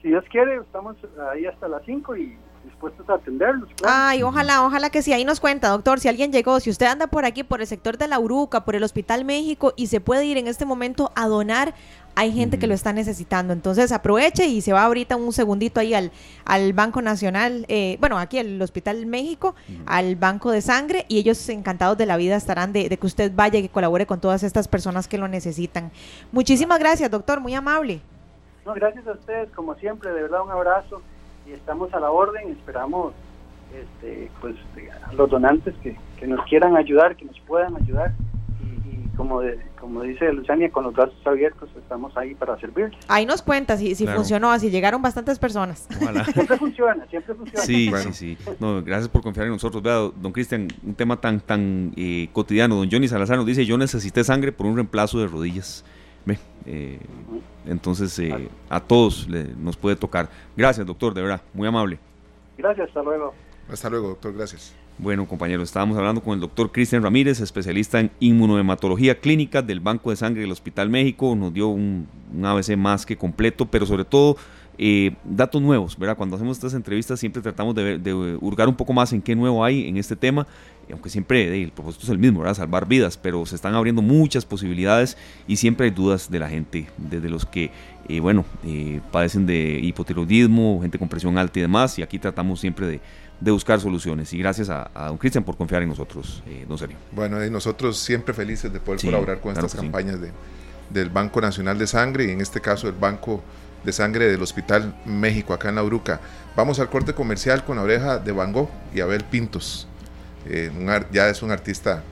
Si Dios quiere, estamos ahí hasta las 5 y dispuestos a atenderlos. Ay, ojalá, ojalá que sí. Ahí nos cuenta, doctor, si alguien llegó, si usted anda por aquí, por el sector de la Uruca, por el Hospital México y se puede ir en este momento a donar, hay gente que lo está necesitando. Entonces aproveche y se va ahorita un segundito ahí al, al Banco Nacional, eh, bueno, aquí al Hospital México, al Banco de Sangre y ellos encantados de la vida estarán de, de que usted vaya y que colabore con todas estas personas que lo necesitan. Muchísimas gracias, doctor, muy amable. No, gracias a ustedes, como siempre, de verdad un abrazo y estamos a la orden, esperamos este, pues a los donantes que, que nos quieran ayudar, que nos puedan ayudar y, y como, de, como dice Luciania, con los brazos abiertos estamos ahí para servir. Ahí nos cuenta si, si Claro. funcionó, así llegaron bastantes personas. Ojalá. Siempre funciona, siempre funciona. Sí, Bueno. sí, sí. No, gracias por confiar en nosotros. Vea, don Cristian, un tema tan, tan eh, cotidiano. Don Johnny Salazar nos dice, yo necesité sangre por un reemplazo de rodillas. Ve, eh, entonces eh, a todos le- nos puede tocar. Gracias, doctor, de verdad, muy amable. Gracias, hasta luego. Hasta luego, doctor, gracias. Bueno, compañeros, estábamos hablando con el doctor Cristian Ramírez, especialista en inmunohematología clínica del Banco de Sangre del Hospital México. Nos dio un, un ABC más que completo, pero sobre todo eh, datos nuevos, ¿verdad? Cuando hacemos estas entrevistas siempre tratamos de, ver- de hurgar un poco más en qué nuevo hay en este tema, y aunque siempre el propósito es el mismo, ¿verdad? Salvar vidas, pero se están abriendo muchas posibilidades y siempre hay dudas de la gente, desde los que, eh, bueno, eh, padecen de hipotiroidismo, gente con presión alta y demás, y aquí tratamos siempre de, de buscar soluciones. Y gracias a, a don Cristian por confiar en nosotros, eh, don Sergio. Bueno, y nosotros siempre felices de poder Sí, colaborar con claro estas sí. campañas de, del Banco Nacional de Sangre y en este caso el Banco de Sangre del Hospital México, acá en La Uruca. Vamos al corte comercial con la oreja de Van Gogh y Abel Pintos. Eh, ya es un artista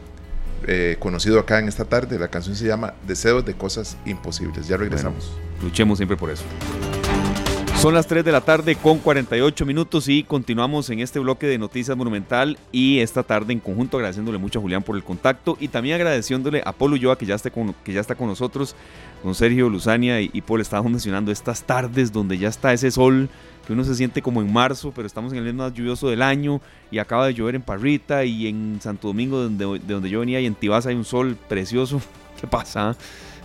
eh, conocido acá en esta tarde. La canción se llama Deseos de Cosas Imposibles. Ya regresamos. Luchemos siempre por eso. Son las 3 de la tarde con 48 minutos y continuamos en este bloque de Noticias Monumental y esta tarde en conjunto agradeciéndole mucho a Julián por el contacto y también agradeciéndole a Polo Ulloa que ya, que ya está con nosotros, con Sergio, Luzania y, y Paul estábamos mencionando estas tardes donde ya está ese sol que uno se siente como en marzo, pero estamos en el mes más lluvioso del año y acaba de llover en Parrita y en Santo Domingo donde, de donde yo venía y en Tibás hay un sol precioso. ¿Qué pasa?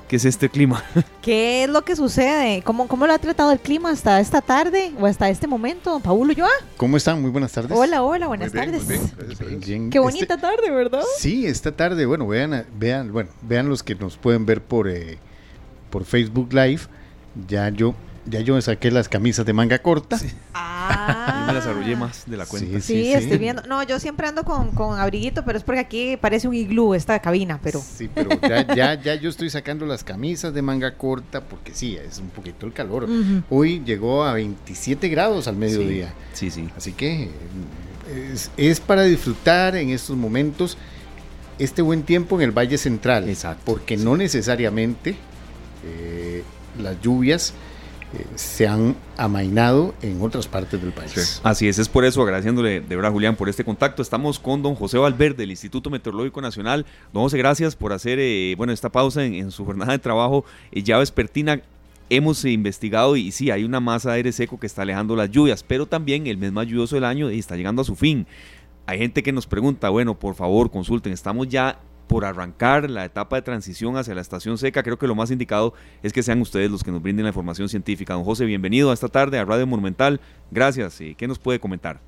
¿Qué es este clima? ¿Qué es lo que sucede? ¿Cómo, ¿Cómo lo ha tratado el clima hasta esta tarde o hasta este momento? Paulo Ulloa. ¿Cómo están? Muy buenas tardes. Hola, hola, Muy buenas muy tardes. bien. Bien, Qué este- bonita tarde, ¿verdad? sí, esta tarde, bueno, vean, vean, bueno, vean los que nos pueden ver por, eh, por Facebook Live. Ya yo, ya yo me saqué las camisas de manga corta. Ah. Yo me las arrollé más de la cuenta. Sí, estoy viendo. No, yo siempre ando con, con abriguito, pero es porque aquí parece un iglú esta cabina, pero... Sí, pero ya, ya, ya yo estoy sacando las camisas de manga corta porque sí, es un poquito el calor. Hoy llegó a 27 grados al mediodía. Sí, sí. Así que es, es para disfrutar en estos momentos este buen tiempo en el Valle Central. Exacto, Porque sí. no necesariamente eh, las lluvias eh, se han amainado en otras partes del país. Sí. Así es, es por eso agradeciéndole de verdad, Julián, por este contacto. Estamos con don José Valverde del Instituto Meteorológico Nacional. Don José, gracias por hacer eh, bueno, esta pausa en, su jornada de trabajo eh, ya vespertina. Hemos investigado y sí, hay una masa de aire seco que está alejando las lluvias, pero también el mes más lluvioso del año está llegando a su fin. Hay gente que nos pregunta, bueno, por favor, consulten, estamos ya por arrancar la etapa de transición hacia la estación seca. Creo que lo más indicado es que sean ustedes los que nos brinden la información científica. Don José, bienvenido a esta tarde a Radio Monumental. Gracias. eh, ¿Qué nos puede comentar?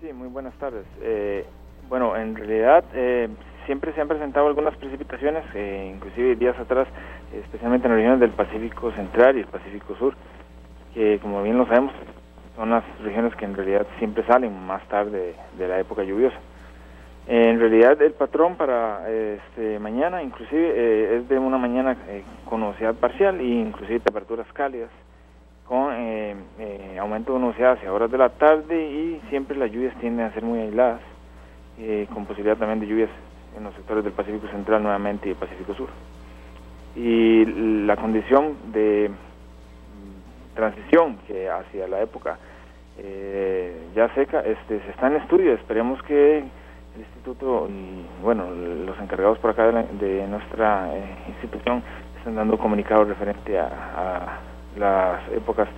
Sí, muy buenas tardes. Eh, bueno, en realidad eh, siempre se han presentado algunas precipitaciones, eh, inclusive días atrás, especialmente en regiones del Pacífico Central y el Pacífico Sur, que como bien lo sabemos, son las regiones que en realidad siempre salen más tarde de la época lluviosa. En realidad el patrón para este, mañana inclusive eh, es de una mañana eh, con nubosidad parcial e inclusive temperaturas cálidas con eh, aumento de nubosidad hacia horas de la tarde y siempre las lluvias tienden a ser muy aisladas, con posibilidad también de lluvias en los sectores del Pacífico Central nuevamente y el Pacífico Sur. Y la condición de mm, transición que hacia la época ya seca este, se está en estudio, esperemos que el instituto y bueno los encargados por acá de, la- de nuestra eh, institución están dando comunicados referente a, a las épocas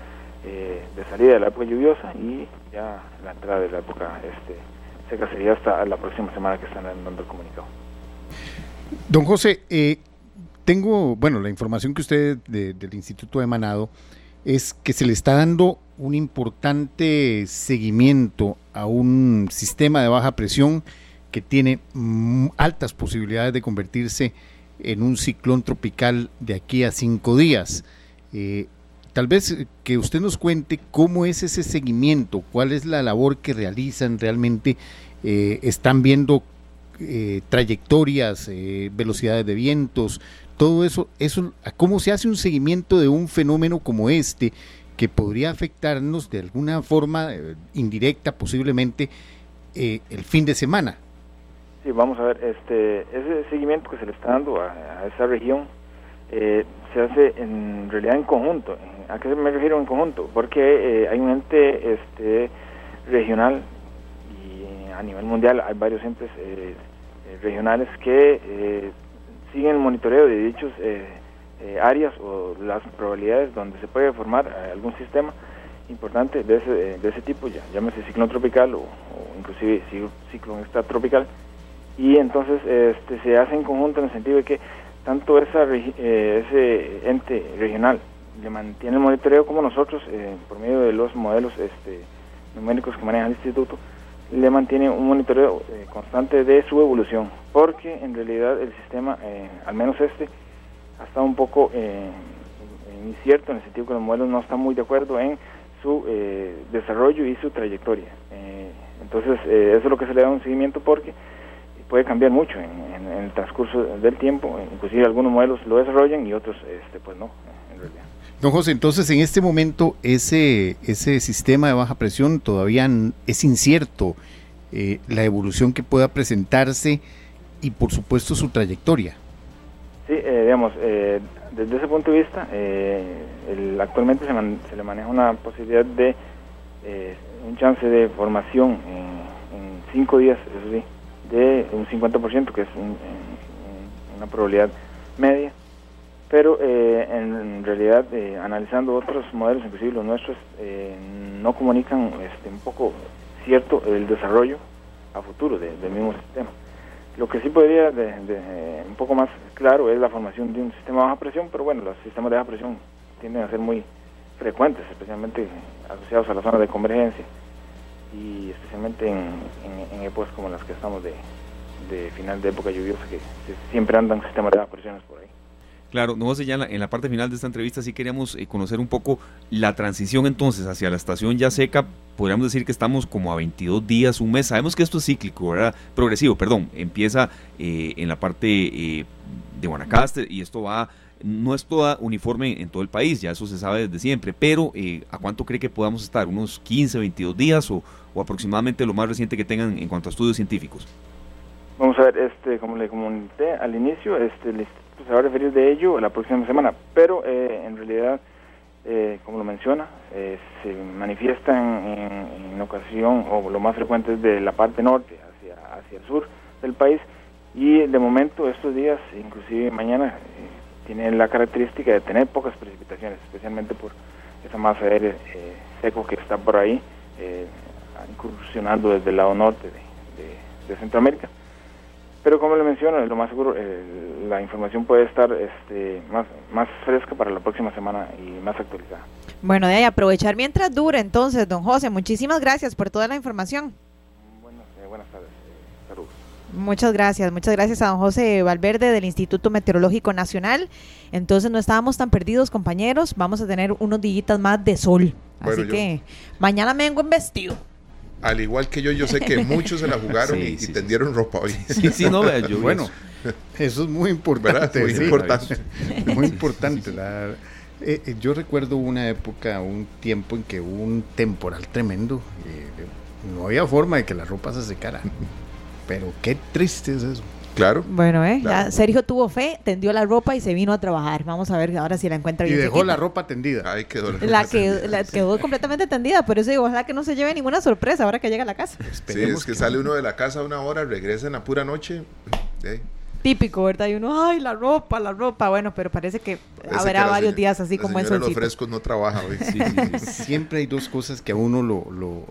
eh, de salida de la época lluviosa y ya la entrada de la época este, seca sería hasta la próxima semana que están dando el comunicado. Don José, eh, tengo, bueno, la información que usted de- del Instituto ha emanado es que se le está dando un importante seguimiento a un sistema de baja presión que tiene mm, altas posibilidades de convertirse en un ciclón tropical de aquí a cinco días. Eh, tal vez que usted nos cuente cómo es ese seguimiento, cuál es la labor que realizan realmente, eh, están viendo eh, trayectorias, velocidades de vientos, todo eso, eso, cómo se hace un seguimiento de un fenómeno como este que podría afectarnos de alguna forma eh, indirecta posiblemente eh, el fin de semana. Sí, vamos a ver, este, ese seguimiento que se le está dando a, esa región eh, se hace en realidad en conjunto. ¿A qué me refiero en conjunto? Porque hay un ente este, regional y a nivel mundial hay varios entes regionales que siguen el monitoreo de dichos eh, áreas o las probabilidades donde se puede formar eh, algún sistema importante de ese, de ese tipo, ya llámese ciclón tropical o, inclusive ciclón extratropical, y entonces este, se hace en conjunto en el sentido de que tanto esa, eh, ese ente regional le mantiene el monitoreo como nosotros, por medio de los modelos este, numéricos que maneja el instituto, le mantiene un monitoreo constante de su evolución, porque en realidad el sistema, al menos este, ha estado un poco eh, incierto en el sentido que los modelos no están muy de acuerdo en su eh, desarrollo y su trayectoria. Eh, entonces, eso es lo que se le da un seguimiento porque puede cambiar mucho en, el transcurso del tiempo, inclusive algunos modelos lo desarrollan y otros este, pues no, en realidad. Don José, entonces en este momento ese, ese sistema de baja presión todavía es incierto la evolución que pueda presentarse y por supuesto su trayectoria. Sí, eh, digamos, eh, desde ese punto de vista, eh, actualmente se, se, le maneja una posibilidad de un chance de formación en, cinco días, eso sí, de un 50%, que es una probabilidad media. Pero en, realidad, analizando otros modelos, inclusive los nuestros, no comunican este, un poco cierto el desarrollo a futuro del mismo sistema. Lo que sí podría, de, un poco más claro, es la formación de un sistema de baja presión, pero bueno, los sistemas de baja presión tienden a ser muy frecuentes, especialmente asociados a la zona de convergencia y especialmente en, épocas como las que estamos de, final de época lluviosa, que, siempre andan sistemas de presión por ahí. Claro, no ya en la, parte final de esta entrevista sí queríamos eh, conocer un poco la transición entonces hacia la estación ya seca. Podríamos decir que estamos como a 22 días, un mes. Sabemos que esto es cíclico, ¿verdad? Progresivo, perdón. Empieza eh, en la parte eh, de Guanacaste y esto va, no es toda uniforme en todo el país, ya eso se sabe desde siempre, pero ¿a cuánto cree que podamos estar? ¿Unos 15, 22 días o, aproximadamente lo más reciente que tengan en cuanto a estudios científicos? Vamos a ver, este, como le comenté al inicio, este, se va a referir de ello la próxima semana, pero eh, en realidad, eh, como lo menciona, eh, se manifiestan en, ocasión, o lo más frecuente es de la parte norte hacia, hacia el sur del país, y de momento estos días, inclusive mañana, tienen la característica de tener pocas precipitaciones, especialmente por esa masa de aire seco que está por ahí, incursionando desde el lado norte de Centroamérica. Pero como le menciono, lo más seguro, eh, la información puede estar este, más, más fresca para la próxima semana y más actualizada. Bueno, de ahí aprovechar mientras dure entonces, don José. Muchísimas gracias por toda la información. Muchas gracias, muchas gracias a don José Valverde del Instituto Meteorológico Nacional. Entonces no estábamos tan perdidos, compañeros. Vamos a tener unos días más de sol. Así que mañana me vengo en vestido al igual que yo, yo sé que muchos se la jugaron y, tendieron ropa hoy. Sí, sí, no, yo bueno, eso es muy importante. Muy importante. muy importante. Eh, eh, yo recuerdo una época, un tiempo en que hubo un temporal tremendo. Eh, no había forma de que la ropa se secara. Pero qué triste es eso. Claro. Bueno, ¿eh? Ya Sergio tuvo fe, tendió la ropa y se vino a trabajar. Vamos a ver ahora si la encuentra bien. Y dejó la ropa tendida. Ahí quedó la, que, la quedó completamente tendida. Por eso digo, ojalá que no se lleve ninguna sorpresa ahora que llega a la casa. sí, es que, sale uno de la casa a una hora, regresa en la pura noche. Típico, ¿verdad? Y uno, ay, la ropa, la ropa. Bueno, pero parece que habrá varios días así como eso. los frescos no trabaja hoy. Siempre hay dos cosas que a uno lo lo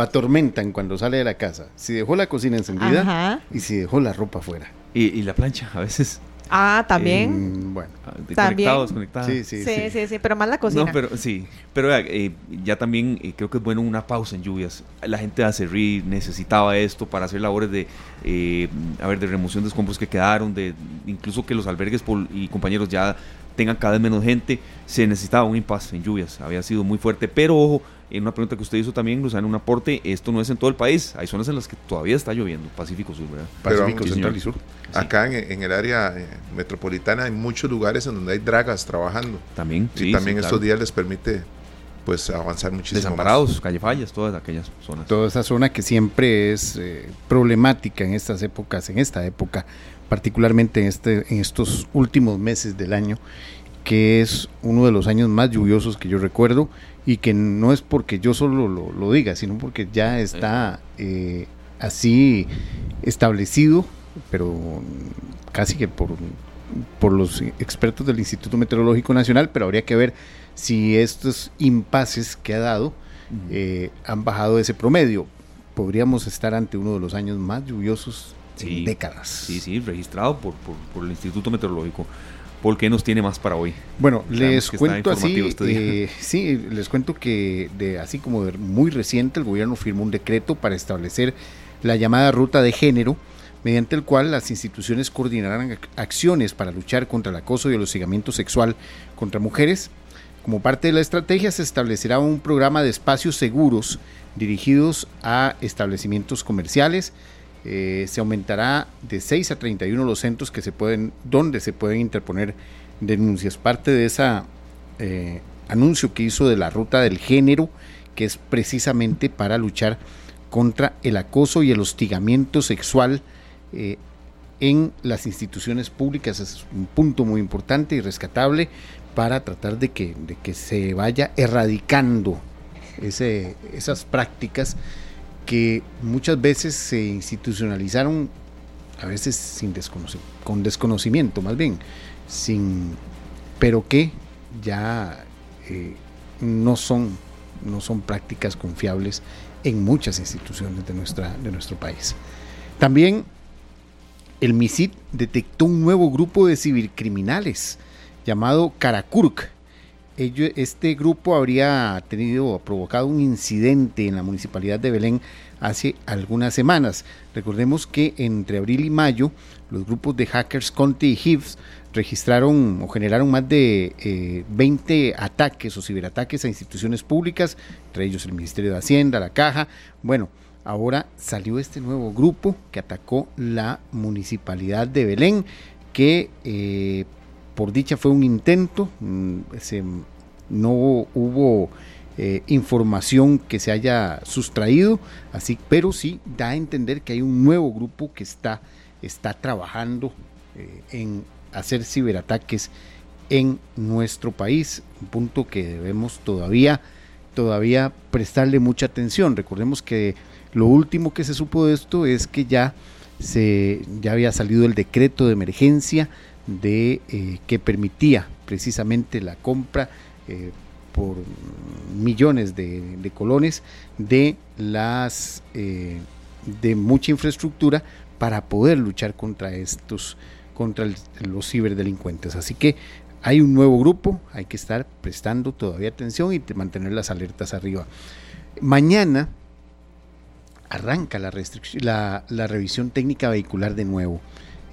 atormentan cuando sale de la casa. Si dejó la cocina encendida y si dejó la ropa fuera. Y, la plancha, a veces. Ah, también. Bueno. Ah, También. Conectado, desconectado. Sí, sí, Sí, sí. sí, sí, pero más la cocina. No, pero sí. Pero vea, eh, ya también eh, creo que es bueno una pausa en lluvias. La gente de Acerrí necesitaba esto para hacer labores de, eh, a ver, de remoción de escombros que quedaron, de incluso que los albergues y compañeros ya tengan cada vez menos gente. Se necesitaba un impasse en lluvias. Había sido muy fuerte. Pero ojo, en una pregunta que usted hizo también, Luzana, un aporte, esto no es en todo el país. Hay zonas en las que todavía está lloviendo, Pacífico Sur, ¿verdad? Pacífico Sí, Central y Sur. Sí, Acá en, en el área eh, metropolitana hay muchos lugares en donde hay dragas trabajando. También. y sí, también sí, estos claro. días les permite pues avanzar muchísimo más. Desamparados, calle fallas, todas aquellas zonas. Toda esa zona que siempre es eh, problemática en estas épocas, en esta época, particularmente en, este, en estos últimos meses del año, que es uno de los años más lluviosos que yo recuerdo y que no es porque yo solo lo, lo diga, sino porque ya está eh, así establecido, pero casi que por, por los expertos del Instituto Meteorológico Nacional, pero habría que ver si estos impases que ha dado eh, han bajado ese promedio. Podríamos estar ante uno de los años más lluviosos Sí. décadas. Sí, sí, registrado por, por, por el Instituto Meteorológico. ¿Por qué nos tiene más para hoy? Bueno, Sabemos les cuento así, este eh, sí, les cuento que de así como de muy reciente el gobierno firmó un decreto para establecer la llamada ruta de género, mediante el cual las instituciones coordinarán ac- acciones para luchar contra el acoso y el hostigamiento sexual contra mujeres. Como parte de la estrategia se establecerá un programa de espacios seguros dirigidos a establecimientos comerciales. Eh, se aumentará de 6 a 31 los centros que se pueden, donde se pueden interponer denuncias. Parte de ese anuncio que hizo de la ruta del género, que es precisamente para luchar contra el acoso y el hostigamiento sexual eh, en las instituciones públicas. Es un punto muy importante y rescatable para tratar de que, de que se vaya erradicando ese, esas prácticas que muchas veces se institucionalizaron, a veces sin desconoci- con desconocimiento más bien, sin, pero que ya eh, no, son, no son prácticas confiables en muchas instituciones de, nuestra, de nuestro país. También el MISID detectó un nuevo grupo de cibercriminales llamado Caracurc. Este grupo habría tenido provocado un incidente en la municipalidad de Belén hace algunas semanas. Recordemos que entre abril y mayo los grupos de hackers Conte y Hives registraron o generaron más de eh, 20 ataques o ciberataques a instituciones públicas, entre ellos el Ministerio de Hacienda, la Caja. Bueno, ahora salió este nuevo grupo que atacó la municipalidad de Belén, que eh, por dicha fue un intento, mm, se- no hubo eh, información que se haya sustraído, así, pero sí da a entender que hay un nuevo grupo que está, está trabajando eh, en hacer ciberataques en nuestro país, un punto que debemos todavía, todavía prestarle mucha atención. Recordemos que lo último que se supo de esto es que ya se ya había salido el decreto de emergencia de eh, que permitía precisamente la compra eh, por millones de, de colones de las eh, de mucha infraestructura para poder luchar contra estos contra los ciberdelincuentes así que hay un nuevo grupo hay que estar prestando todavía atención y te- mantener las alertas arriba mañana arranca la, la, la revisión técnica vehicular de nuevo,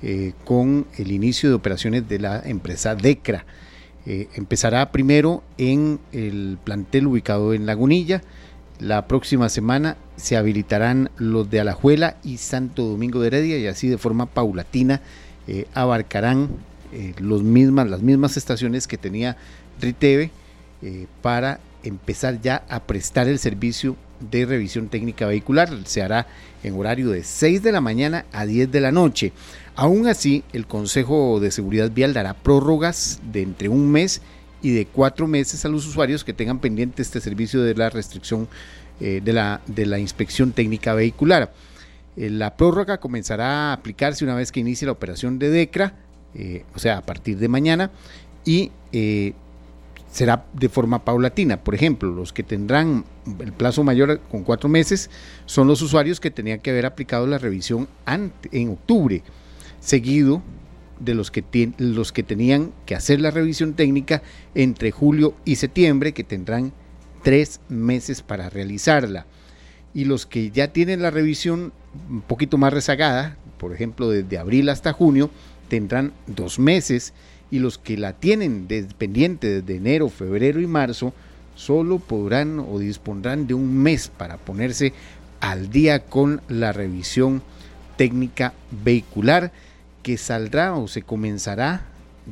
eh, con el inicio de operaciones de la empresa DECRA. Eh, empezará primero en el plantel ubicado en Lagunilla. La próxima semana se habilitarán los de Alajuela y Santo Domingo de Heredia y así de forma paulatina eh, abarcarán eh, las mismas estaciones que tenía Riteve para empezar ya a prestar el servicio de revisión técnica vehicular. Se hará en horario de 6 de la mañana a 10 de la noche. Aún así, el Consejo de Seguridad Vial dará prórrogas de entre un mes y de cuatro meses a los usuarios que tengan pendiente este servicio de la restricción eh, de, la, inspección técnica vehicular. Eh, la prórroga comenzará a aplicarse una vez que inicie la operación de DECRA, eh, o sea, a partir de mañana, y será de forma paulatina. Por ejemplo, los que tendrán el plazo mayor con cuatro meses son los usuarios que tenían que haber aplicado la revisión en octubre, seguido de los que, los que tenían que hacer la revisión técnica entre julio y septiembre, que tendrán tres meses para realizarla. Y los que ya tienen la revisión un poquito más rezagada, por ejemplo, desde abril hasta junio, tendrán dos meses. Y los que la tienen pendiente desde enero, febrero y marzo, solo podrán o dispondrán de un mes para ponerse al día con la revisión técnica vehicular que saldrá o se comenzará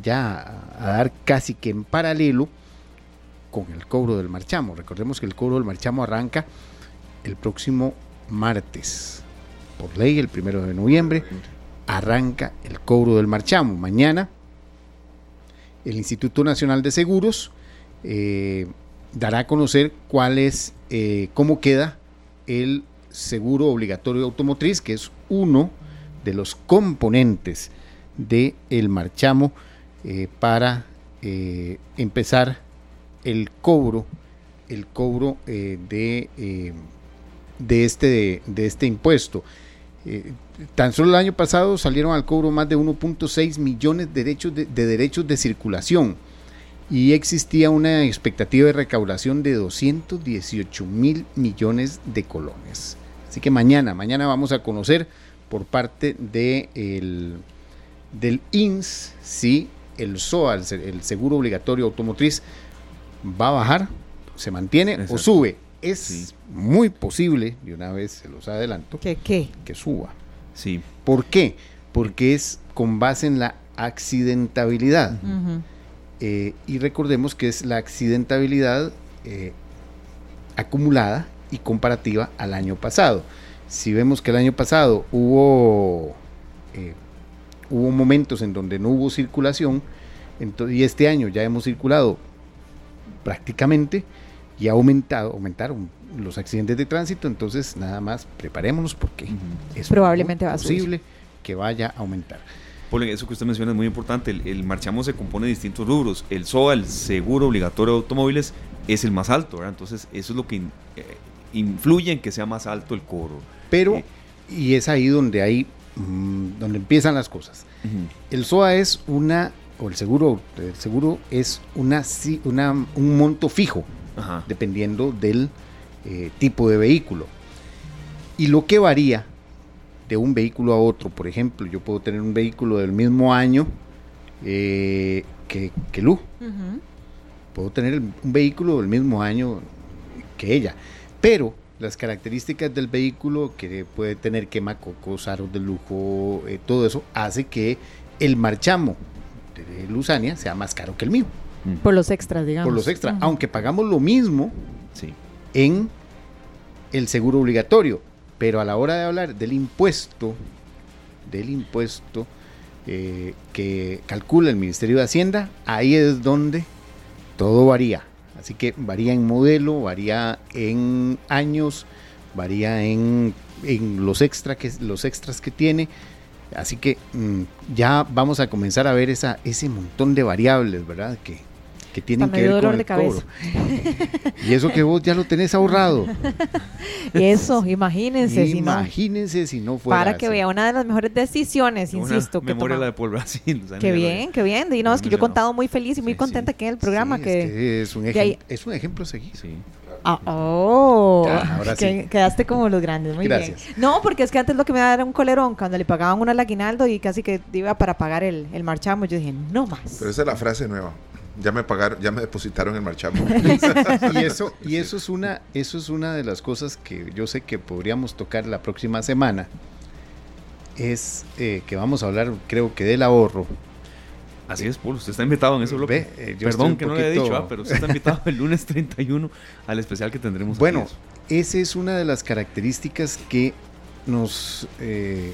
ya a dar casi que en paralelo con el cobro del marchamo. Recordemos que el cobro del marchamo arranca el próximo martes. Por ley, el primero de noviembre, arranca el cobro del marchamo. Mañana, el Instituto Nacional de Seguros eh, dará a conocer cuál es, eh, cómo queda el seguro obligatorio automotriz, que es uno de los componentes del el marchamo eh, para eh, empezar el cobro, el cobro eh, de, de, este, de este impuesto. tan solo el año pasado salieron al cobro más de 1.6 millones de derechos de, de derechos de circulación y existía una expectativa de recaudación de 218 mil millones de colones. Así que mañana, mañana vamos a conocer por parte de el, del INS si el SOA, el, seguro obligatorio automotriz, va a bajar, se mantiene o sube. Es muy posible, de una vez se los adelanto, ¿Que qué? Que suba. Sí. ¿Por qué? Porque es con base en la accidentabilidad. Eh, y recordemos que es la accidentabilidad eh, acumulada y comparativa al año pasado. Si vemos que el año pasado hubo, eh, hubo momentos en donde no hubo circulación, y este año ya hemos circulado prácticamente y ha aumentado, aumentaron los accidentes de tránsito, entonces nada más preparémonos porque es probablemente va posible que vaya a aumentar. Eso que usted menciona es muy importante. El, marchamo se compone de distintos rubros. El SOA, el seguro obligatorio de automóviles, es el más alto, ¿verdad? Entonces, eso es lo que eh, influye en que sea más alto el cobro. Pero, eh, y es ahí donde hay, mm, donde empiezan las cosas. El SOA es una, o el seguro, el seguro es una, una un monto fijo, dependiendo del eh, tipo de vehículo. Y lo que varía de un vehículo a otro, por ejemplo, yo puedo tener un vehículo del mismo año eh, que, que Lu. Puedo tener un vehículo del mismo año que ella. Pero las características del vehículo, que puede tener quemacocos, aros de lujo, eh, todo eso, hace que el marchamo de Luzania sea más caro que el mío. Por los extras, digamos. Por los extras, aunque pagamos lo mismo sí. en el seguro obligatorio, pero a la hora de hablar del impuesto, del impuesto eh, que calcula el Ministerio de Hacienda, ahí es donde todo varía. Así que varía en modelo, varía en años, varía en, los, extra que, los extras que tiene. Así que mm, ya vamos a comenzar a ver esa, ese montón de variables, ¿verdad? Que, que tienen que ver con el de cabeza. Y eso que vos ya lo tenés ahorrado. Eso, imagínense. Imagínense si no, fuera. Para que vea una de las mejores decisiones, insisto. que memoria la de Paul Brasil. Qué bien, qué bien. Y no, es que yo he contado muy feliz y muy contenta aquí en el programa. que, es, un es un ejemplo a seguir. Sí. Ah, oh, ahora sí. quedaste como los grandes, muy Gracias. bien. No, porque es que antes lo que me daba era un colerón cuando le pagaban un al aguinaldo y casi que iba para pagar el, el marchamo. Yo dije, no más. Pero esa es la frase nueva ya me pagaron, ya me depositaron el marchamo. y eso, y eso es una, eso es una de las cosas que yo sé que podríamos tocar la próxima semana. Es eh, que vamos a hablar, creo que del ahorro. Así es, Paul, usted está invitado en ese bloque. Eh, Perdón que no le he dicho, ah, pero usted está invitado el lunes 31 al especial que tendremos. Bueno, esa es una de las características que nos, eh,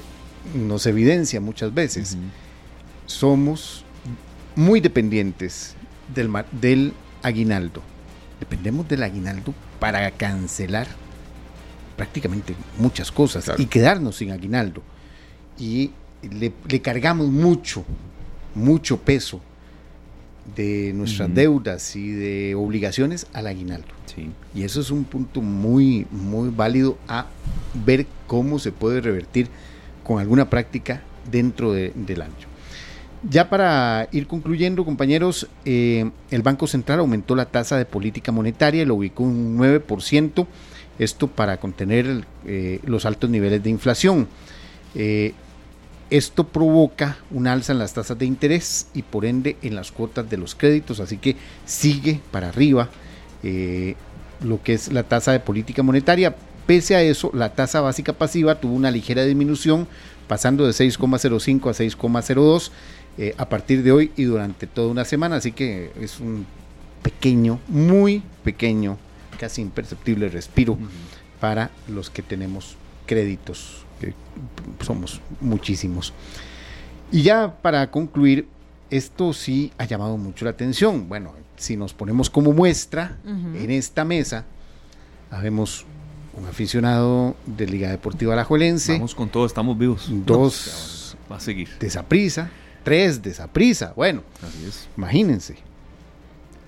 nos evidencia muchas veces. Somos muy dependientes del, del aguinaldo. Dependemos del aguinaldo para cancelar prácticamente muchas cosas y quedarnos sin aguinaldo. Y le, cargamos mucho, mucho peso de nuestras deudas y de obligaciones al aguinaldo. Y eso es un punto muy, muy válido a ver cómo se puede revertir con alguna práctica dentro del año. Ya para ir concluyendo, compañeros, eh, el Banco Central aumentó la tasa de política monetaria lo ubicó un 9%, esto para contener eh, los altos niveles de inflación. Eh, esto provoca un alza en las tasas de interés y por ende en las cuotas de los créditos, así que sigue para arriba lo que es la tasa de política monetaria. Pese a eso, la tasa básica pasiva tuvo una ligera disminución, pasando de 6,05 a 6,02 eh, a partir de hoy y durante toda una semana. Así que es un pequeño, muy pequeño, casi imperceptible respiro para los que tenemos créditos, que somos muchísimos. Y ya para concluir, esto sí ha llamado mucho la atención. Bueno, si nos ponemos como muestra en esta mesa, habemos un aficionado de Liga Deportiva Alajuelense. Vamos con todo, estamos vivos. Dos va a seguir. de tres de Saprisa. Bueno, Así es. imagínense.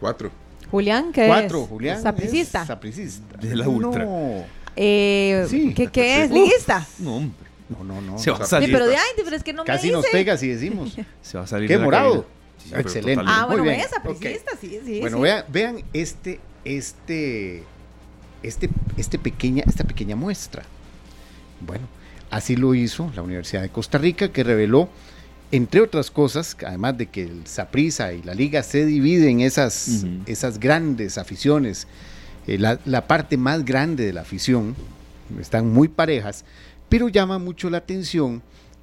Cuatro. Julián, ¿qué Cuatro, es? Julián. Sapricista. es Sapricista. De la ultra. No, Eh, Sí. ¿qué, qué es? ¿Liguista? No, hombre. no, no. no. Se va a Sí, salir. pero de ay, pero es que no Casi me nos pega si decimos. Se va a salir. ¿Qué de morado? Sí, Excelente. totalmente. Ah, bueno, ves, sapricista, sí, sí. Bueno, sí. vean, vean este, este, este, este pequeña, esta pequeña muestra. Bueno, así lo hizo la Universidad de Costa Rica, que reveló, entre otras cosas, además de que el Saprisa y la Liga se dividen en esas, esas grandes aficiones, eh, la, la parte más grande de la afición, están muy parejas, pero llama mucho la atención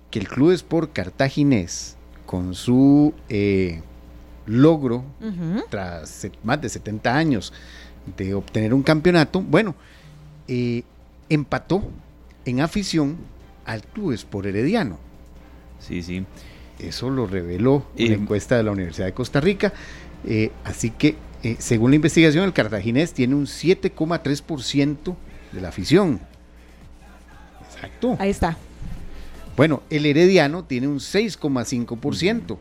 que el Club Sport Cartaginés, con su eh, logro tras más de 70 años de obtener un campeonato, bueno, eh, empató en afición al Club Sport Herediano. Sí, sí. Eso lo reveló Y- una encuesta de la Universidad de Costa Rica. Eh, así que, eh, según la investigación, el cartaginés tiene un 7,3% de la afición. Exacto. Ahí está. Bueno, el herediano tiene un 6,5%.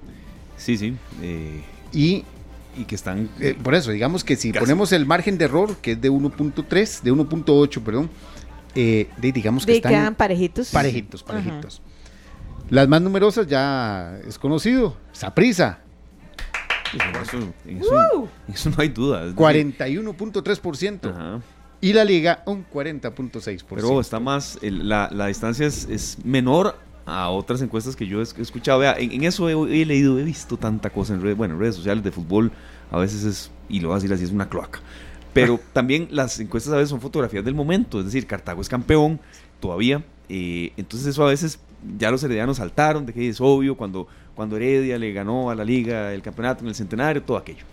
Sí, sí. eh, Y y que están. Eh, por eso, digamos que si Casi. ponemos el margen de error, que es de 1.3, de 1.8, perdón, eh, de- digamos que De están quedan parejitos. parejitos, parejitos. Las más numerosas ya es conocido, Saprisa, en eso, eso- no hay duda. es decir, 41.3%, ajá. y la Liga un 40.6%. Pero está más, el- la, la distancia es, es menor a otras encuestas que yo he he escuchado. Vea, en, en eso he, he leído, he visto tanta cosa en redes, bueno, en redes sociales de fútbol, a veces es, y lo voy a decir así, es una cloaca. Pero también las encuestas a veces son fotografías del momento, es decir, Cartago es campeón todavía, eh, entonces eso a veces ya los heredianos saltaron, de que es obvio, cuando, cuando Heredia le ganó a la liga el campeonato en el centenario, todo aquello.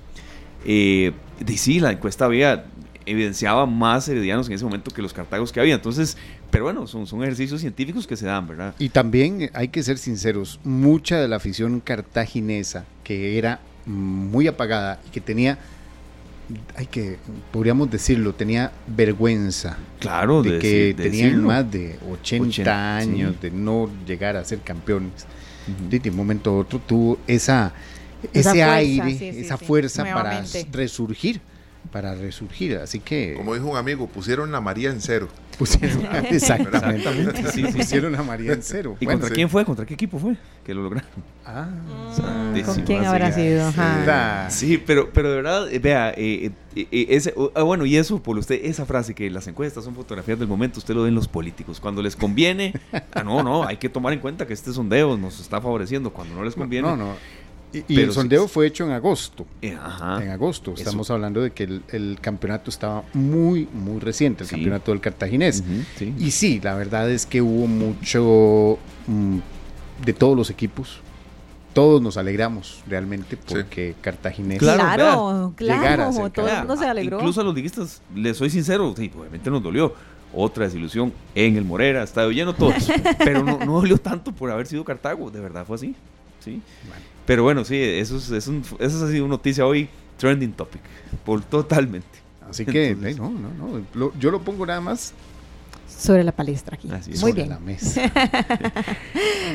Eh, de, sí, la encuesta había evidenciaba más heredianos en ese momento que los cartagos que había. Entonces, pero bueno, son, son ejercicios científicos que se dan, ¿verdad? Y también eh, hay que ser sinceros, mucha de la afición cartaginesa que era muy apagada y que tenía, hay que, podríamos decirlo, tenía vergüenza Claro, de, de que decir- tenían decirlo. más de 80, 80, años sí. de no llegar a ser campeones. Y de un momento a otro tuvo esa, Esa ese fuerza, aire, sí, sí, esa sí, fuerza para resurgir, para resurgir. Así que Como dijo un amigo, pusieron la María en cero. pusieron, exactamente, Exactamente, sí, pusieron a María en cero. ¿Y Bueno, contra sí. quién fue? ¿Contra qué equipo fue? Que lo lograron. ah, Mm, ¿Con Sí, quién habrá sido? Ajá. la- Sí, pero, pero de verdad, eh, vea, eh, eh, eh, ese, oh, ah, bueno, y eso, por usted, esa frase que las encuestas son fotografías del momento, usted lo ven los políticos. Cuando les conviene, ah, no, no, hay que tomar en cuenta que este sondeo nos está favoreciendo. Cuando no les conviene, No, no. Y, el sí- sondeo fue hecho en agosto. eh, ajá. en agosto. Eso. Estamos hablando de que el, el campeonato estaba muy, muy reciente, el Sí. campeonato del cartaginés. Sí. Y sí, la verdad es que hubo mucho mm, de todos los equipos. Todos nos alegramos realmente porque Cartaginés Claro, Claro, vea, llegar a claro, todo el Vea, mundo se alegró. Incluso a los liguistas, les soy sincero, sí, obviamente nos dolió. Otra desilusión en el Morera, estadio lleno, todos. Pero no, no dolió tanto por haber sido Cartago, de verdad fue así. ¿sí? Pero bueno, sí, eso, es, es un- eso ha sido una noticia hoy, trending topic, por totalmente. Así que, Entonces- no, no, no. lo- yo lo pongo nada más sobre la palestra aquí. Así es. Muy Sobre bien. la mesa.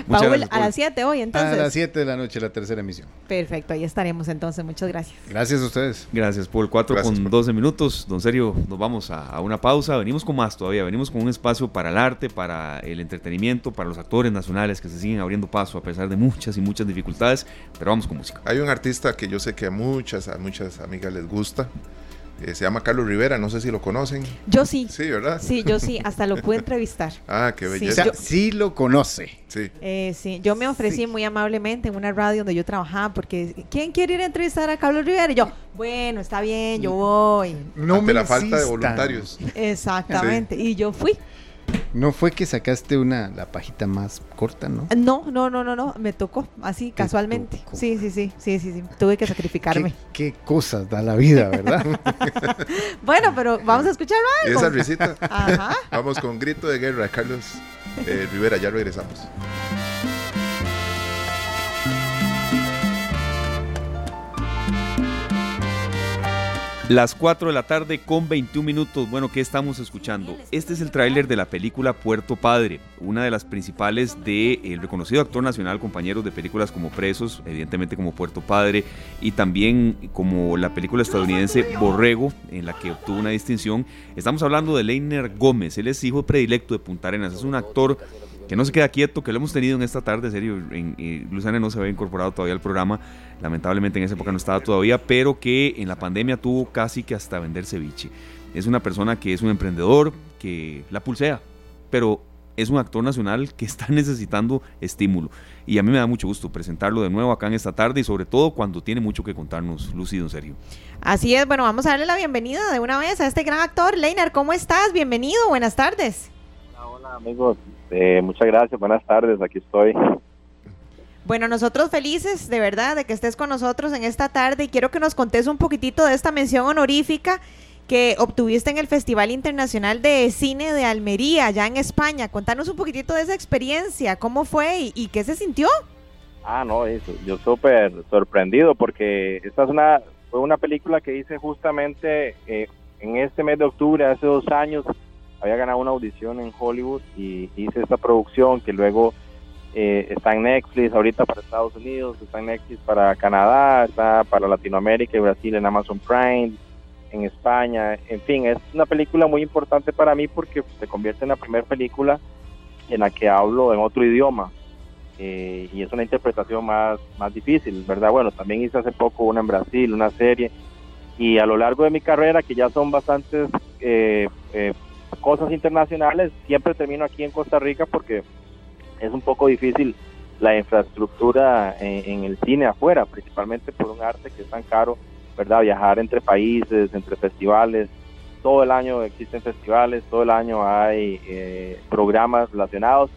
Paul, gracias, a las 7 hoy entonces. A las 7 de la noche, la tercera emisión. Perfecto, ahí estaremos entonces. Muchas gracias. Gracias a ustedes. Gracias, Paul. 4 Gracias, con Paul. 12 minutos. Don Serio, nos vamos a, a una pausa. Venimos con más todavía. Venimos con un espacio para el arte, para el entretenimiento, para los actores nacionales que se siguen abriendo paso a pesar de muchas y muchas dificultades. Pero vamos con música. Hay un artista que yo sé que a muchas, a muchas amigas les gusta. Eh, se llama Carlos Rivera, no sé si lo conocen. Yo sí. Sí, ¿verdad? Sí, yo sí. Hasta lo pude entrevistar. Ah, qué Sí, O belleza. sea, yo- sí lo conoce. Sí. Eh, sí, yo me ofrecí muy amablemente en una radio donde yo trabajaba porque ¿quién quiere ir a entrevistar a Carlos Rivera? Y yo, bueno, está bien, yo voy. No Ante me la falta de voluntarios. Exactamente. Y yo fui. No fue que sacaste una la pajita más corta, ¿no? No, no, no, no, no, me tocó así casualmente. tocó. Sí, sí, sí, sí, sí, sí. Tuve que sacrificarme. ¿Qué, qué cosas da la vida, ¿verdad? Bueno, pero vamos a escucharlo Y algo. esa risita. Ajá. Vamos con Grito de Guerra, Carlos eh, Rivera, ya regresamos. Las 4 de la tarde con 21 minutos. Bueno, ¿qué estamos escuchando? Este es el tráiler de la película Puerto Padre, una de las principales del reconocido actor nacional, compañeros de películas como Presos, evidentemente como Puerto Padre, y también como la película estadounidense Borrego, en la que obtuvo una distinción. Estamos hablando de Leiner Gómez, él es hijo predilecto de Punta Arenas, es un actor que no se queda quieto, que lo hemos tenido en esta tarde, serio, en, eh, Luzana no se había incorporado todavía al programa, lamentablemente en esa época no estaba todavía, pero que en la pandemia tuvo casi que hasta vender ceviche. Es una persona que es un emprendedor, que la pulsea, pero es un actor nacional que está necesitando estímulo. Y a mí me da mucho gusto presentarlo de nuevo acá en esta tarde y sobre todo cuando tiene mucho que contarnos, Lucido, en serio. Así es, bueno, vamos a darle la bienvenida de una vez a este gran actor. Leiner, ¿cómo estás? Bienvenido, buenas tardes. Hola, hola, amigos, Eh, muchas gracias, buenas tardes, aquí estoy. Bueno, nosotros felices de verdad de que estés con nosotros en esta tarde y quiero que nos contes un poquitito de esta mención honorífica que obtuviste en el Festival Internacional de Cine de Almería, allá en España. Contanos un poquitito de esa experiencia, cómo fue y, y qué se sintió. Ah, no, eso, yo súper sorprendido porque esta es una, fue una película que hice justamente eh, en este mes de octubre, hace dos años, había ganado una audición en Hollywood y hice esta producción que luego eh, está en Netflix ahorita para Estados Unidos, está en Netflix para Canadá, está para Latinoamérica y Brasil en Amazon Prime, en España, en fin, es una película muy importante para mí porque se convierte en la primera película en la que hablo en otro idioma eh, y es una interpretación más, más difícil, ¿verdad? Bueno, también hice hace poco una en Brasil, una serie, y a lo largo de mi carrera, que ya son bastantes eh, eh, cosas internacionales, siempre termino aquí en Costa Rica porque es un poco difícil la infraestructura en, en el cine afuera, principalmente por un arte que es tan caro, ¿verdad? Viajar entre países, entre festivales, todo el año existen festivales, todo el año hay eh, programas relacionados,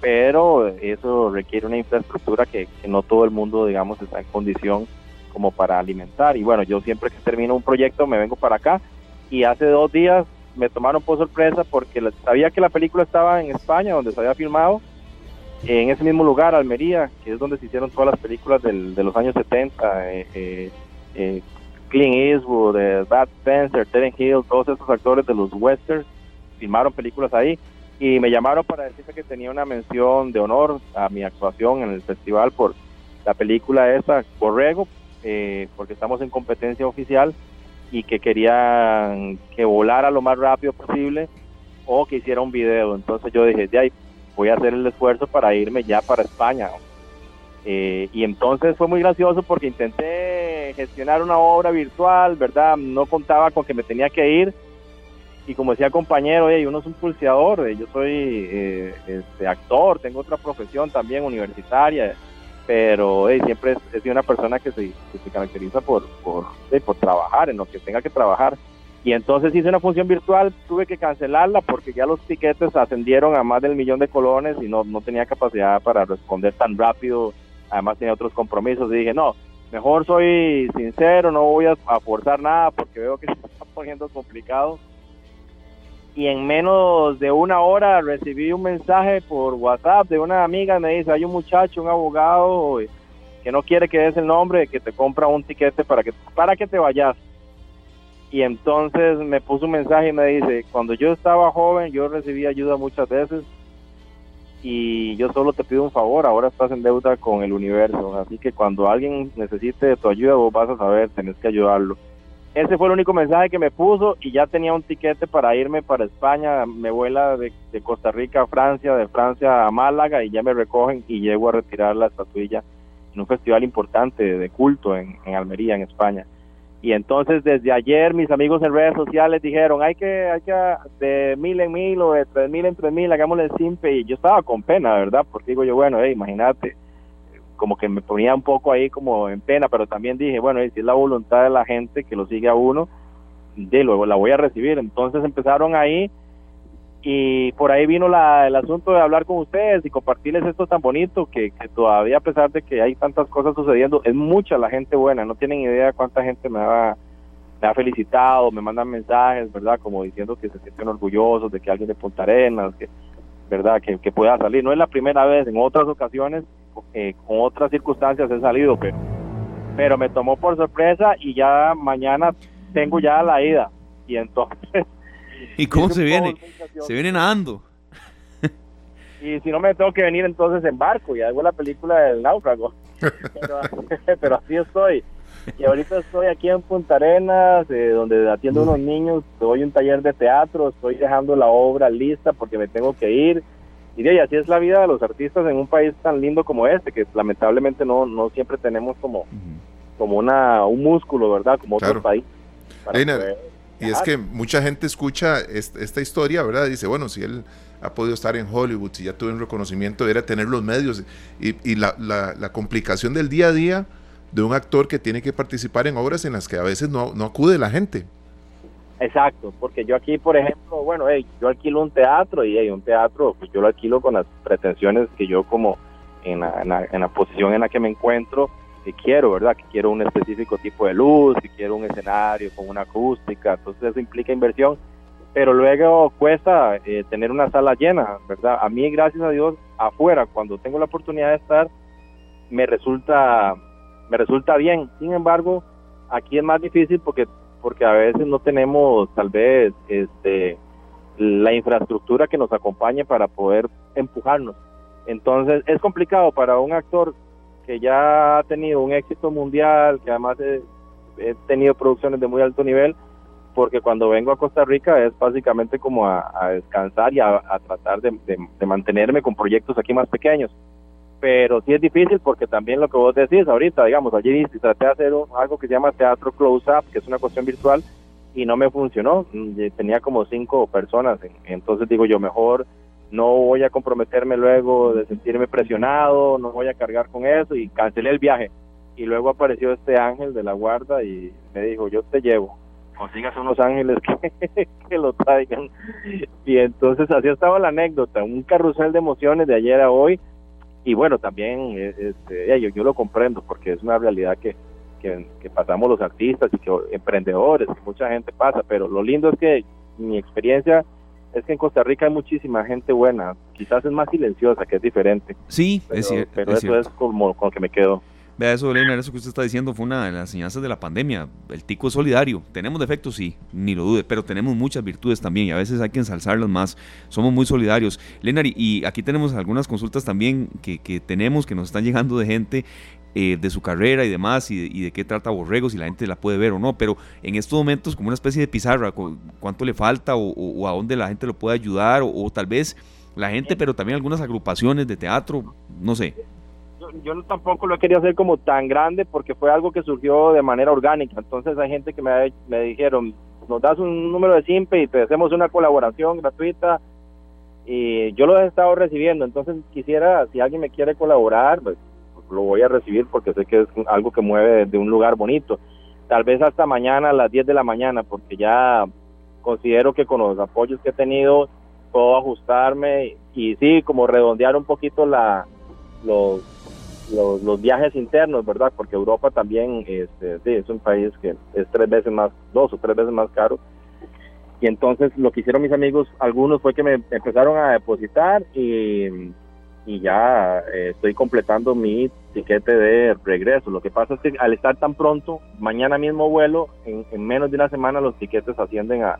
pero eso requiere una infraestructura que, que no todo el mundo, digamos, está en condición como para alimentar. Y bueno, yo siempre que termino un proyecto me vengo para acá y hace dos días me tomaron por sorpresa porque sabía que la película estaba en España, donde se había filmado, en ese mismo lugar, Almería, que es donde se hicieron todas las películas del- de los años 70, eh, eh, eh, Clint Eastwood, eh, Bud Spencer, Terence Hill, todos esos actores de los westerns filmaron películas ahí. Y me llamaron para decirme que tenía una mención de honor a mi actuación en el festival por la película esa, Borrego, porque estamos en competencia oficial y que querían que volara lo más rápido posible o que hiciera un video. Entonces yo dije, de ahí voy a hacer el esfuerzo para irme ya para España. Eh, y entonces fue muy gracioso porque intenté gestionar una obra virtual, ¿verdad? No contaba con que me tenía que ir. Y como decía compañero, "Ey, uno es un pulseador, eh, yo soy eh, este, actor, tengo otra profesión también universitaria, pero eh, siempre he, he sido una persona que se, se caracteriza por, por, por trabajar en lo que tenga que trabajar. Y entonces hice una función virtual, tuve que cancelarla porque ya los tiquetes ascendieron a más del millón de colones y no, no tenía capacidad para responder tan rápido. Además tenía otros compromisos y dije, no, mejor soy sincero, no voy a, a forzar nada porque veo que se está poniendo complicado. Y en menos de una hora recibí un mensaje por WhatsApp de una amiga, me dice, hay un muchacho, un abogado eh, que no quiere que des el nombre, que te compra un tiquete para que, para que te vayas. Y entonces me puso un mensaje y me dice, cuando yo estaba joven yo recibí ayuda muchas veces y yo solo te pido un favor, ahora estás en deuda con el universo, así que cuando alguien necesite tu ayuda vos vas a saber, tenés que ayudarlo. Ese fue el único mensaje que me puso y ya tenía un tiquete para irme para España, me vuela de, Costa Rica a Francia, de Francia a Málaga y ya me recogen y llego a retirar la estatuilla en un festival importante de culto en Almería, en España. Y entonces desde ayer mis amigos en redes sociales dijeron, hay que, hay que de mil en mil o de tres mil en tres mil, hagámosle simple. Y yo estaba con pena, ¿verdad? Porque digo yo, bueno, imagínate, como que me ponía un poco ahí como en pena, pero también dije, bueno, si es la voluntad de la gente que lo sigue a uno, de luego la voy a recibir. Entonces empezaron ahí y por ahí vino la, el asunto de hablar con ustedes y compartirles esto tan bonito que, todavía a pesar de que hay tantas cosas sucediendo, es mucha la gente buena, no tienen idea cuánta gente me ha, me ha felicitado, me mandan mensajes, ¿verdad? Como diciendo que se sienten orgullosos de que alguien de Punta Arenas, que, ¿verdad? Que, que pueda salir. No es la primera vez, en otras ocasiones, eh, con otras circunstancias he salido, pero, pero me tomó por sorpresa y ya mañana tengo ya la ida. Y entonces ¿Y cómo se viene? Se viene nadando. Y si no me tengo que venir entonces en barco y hago la película del náufrago. pero, así estoy. Y ahorita estoy aquí en Punta Arenas, eh, donde atiendo a unos niños, doy un taller de teatro, estoy dejando la obra lista porque me tengo que ir. Y de ahí, así es la vida de los artistas en un país tan lindo como este, que lamentablemente no, no siempre tenemos como, como una, un músculo, ¿verdad? Como otro país. Y es que mucha gente escucha esta historia, ¿verdad? Dice, bueno, si él ha podido estar en Hollywood, si ya tuvo un reconocimiento, era tener los medios. Y, la, la, complicación del día a día de un actor que tiene que participar en obras en las que a veces no, no acude la gente. Exacto, porque yo aquí, por ejemplo, bueno, yo alquilo un teatro y hay un teatro, pues yo lo alquilo con las pretensiones que yo como en la, en la posición en la que me encuentro, que quiero, ¿verdad? Que quiero un específico tipo de luz, que quiero un escenario con una acústica, entonces eso implica inversión, pero luego cuesta eh, tener una sala llena, ¿verdad? A mí, gracias a Dios, afuera, cuando tengo la oportunidad de estar, me resulta, me resulta bien. Sin embargo, aquí es más difícil porque, porque a veces no tenemos tal vez este, la infraestructura que nos acompañe para poder empujarnos. Entonces es complicado para un actor que ya ha tenido un éxito mundial, que además he, tenido producciones de muy alto nivel, porque cuando vengo a Costa Rica es básicamente como a, descansar y a, tratar de, mantenerme con proyectos aquí más pequeños. Pero sí es difícil porque también lo que vos decís ahorita, digamos, allí traté de hacer algo que se llama teatro close-up, que es una cuestión virtual, y no me funcionó. Mm, tenía como cinco personas, entonces digo yo, mejor no voy a comprometerme luego de sentirme presionado, no voy a cargar con eso y cancelé el viaje. Y luego apareció este ángel de la guarda y me dijo, yo te llevo, consigas unos ángeles que, que lo traigan. Y entonces así estaba la anécdota, un carrusel de emociones de ayer a hoy. Y bueno, también este, yo, yo lo comprendo porque es una realidad que, que, que pasamos los artistas y que emprendedores, que mucha gente pasa, pero lo lindo es que mi experiencia es que en Costa Rica hay muchísima gente buena, quizás es más silenciosa, que es diferente. Sí, es cierto. Pero eso es como con lo que me quedo. Vea eso, Elena, eso que usted está diciendo fue una de las enseñanzas de la pandemia. El tico es solidario. Tenemos defectos, sí, ni lo dude, pero tenemos muchas virtudes también y a veces hay que ensalzarlas más. Somos muy solidarios. Lenari, y aquí tenemos algunas consultas también que, que tenemos, que nos están llegando de gente eh, de su carrera y demás, y de, qué trata Borrego, si la gente la puede ver o no, pero en estos momentos como una especie de pizarra, cuánto le falta o, a dónde la gente lo puede ayudar, o, tal vez la gente, pero también algunas agrupaciones de teatro, no sé. Yo, tampoco lo querido hacer como tan grande porque fue algo que surgió de manera orgánica, entonces hay gente que me, me dijeron, nos das un número de simple y te hacemos una colaboración gratuita y yo lo he estado recibiendo, entonces quisiera, si alguien me quiere colaborar, pues lo voy a recibir porque sé que es algo que mueve de un lugar bonito. Tal vez hasta mañana a las 10 de la mañana, porque ya considero que con los apoyos que he tenido puedo ajustarme y sí, como redondear un poquito la, los, los, viajes internos, ¿verdad? Porque Europa también este, sí, es un país que es tres veces más, dos o tres veces más caro. Y entonces lo que hicieron mis amigos, algunos fue que me empezaron a depositar y ya eh, estoy completando mi tiquete de regreso. Lo que pasa es que al estar tan pronto, mañana mismo vuelo, en, en menos de una semana los tiquetes ascienden a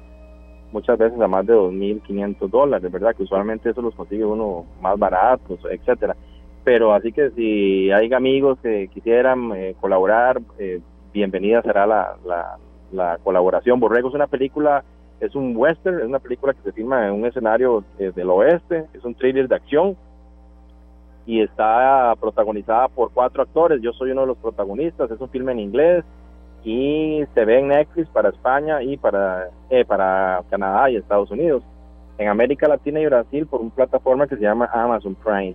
muchas veces a más de 2.500 dólares, ¿verdad? Que usualmente eso los consigue uno más baratos, etcétera. Pero así que si hay amigos que quisieran eh, colaborar, eh, bienvenida será la, la, la, colaboración. Borrego es una película, es un western, es una película que se filma en un escenario eh, del oeste, es un thriller de acción y está protagonizada por cuatro actores. Yo soy uno de los protagonistas, es un filme en inglés y se ve en Netflix para España y para, eh, para Canadá y Estados Unidos. En América Latina y Brasil por una plataforma que se llama Amazon Prime.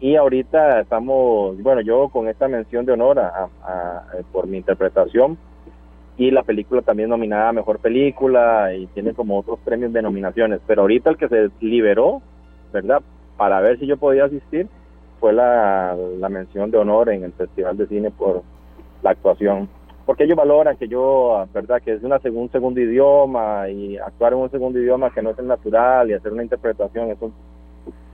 Y ahorita estamos, bueno, yo con esta mención de honor a, por mi interpretación y la película también nominada a Mejor Película y tiene como otros premios de nominaciones. Pero ahorita el que se liberó, ¿verdad? Para ver si yo podía asistir fue la, la mención de honor en el Festival de Cine por la actuación porque ellos valoran que yo, verdad, que es una un segundo idioma y actuar en un segundo idioma que no es el natural y hacer una interpretación, eso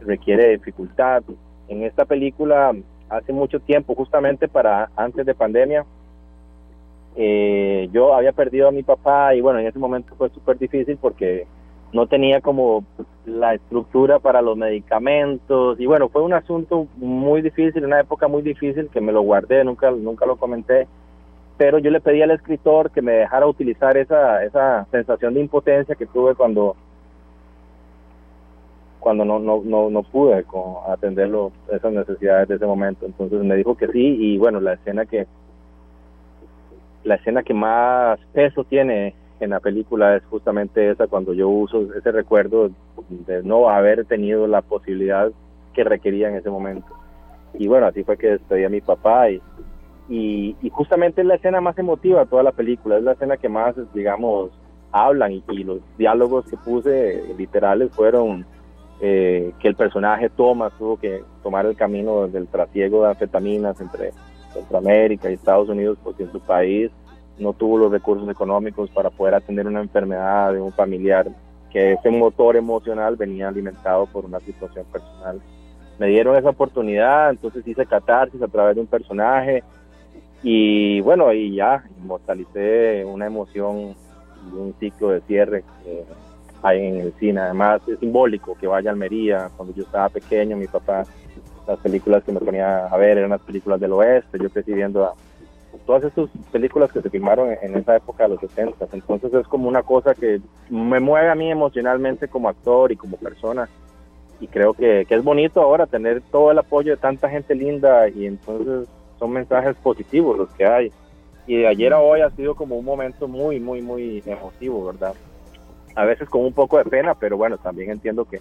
requiere dificultad. En esta película, hace mucho tiempo, justamente para antes de pandemia, eh, yo había perdido a mi papá y bueno, en ese momento fue súper difícil porque no tenía como la estructura para los medicamentos. Y bueno, fue un asunto muy difícil, una época muy difícil que me lo guardé, nunca, nunca lo comenté. Pero yo le pedí al escritor que me dejara utilizar esa, esa sensación de impotencia que tuve cuando cuando no, no, no, no pude atender esas necesidades de ese momento. Entonces me dijo que sí y bueno, la escena que la escena que más peso tiene en la película es justamente esa cuando yo uso ese recuerdo de no haber tenido la posibilidad que requería en ese momento. Y bueno, así fue que despedí a mi papá y, y, justamente es la escena más emotiva de toda la película, es la escena que más, digamos, hablan y, los diálogos que puse literales fueron eh, que el personaje toma, tuvo que tomar el camino del trasiego de anfetaminas entre Centroamérica y Estados Unidos porque en su país no tuvo los recursos económicos para poder atender una enfermedad de un familiar, que ese motor emocional venía alimentado por una situación personal. Me dieron esa oportunidad, entonces hice catarsis a través de un personaje, y bueno, y ya inmortalicé una emoción y un ciclo de cierre en el cine. Además, es simbólico que vaya a Almería. Cuando yo estaba pequeño, mi papá, las películas que me ponía a ver eran las películas del oeste. Yo crecí viendo a todas esas películas que se filmaron en esa época de los 70. Entonces, es como una cosa que me mueve a mí emocionalmente como actor y como persona. Y creo que, que es bonito ahora tener todo el apoyo de tanta gente linda y entonces son mensajes positivos los que hay. Y de ayer a hoy ha sido como un momento muy, muy, muy emotivo, ¿verdad? A veces con un poco de pena, pero bueno, también entiendo que,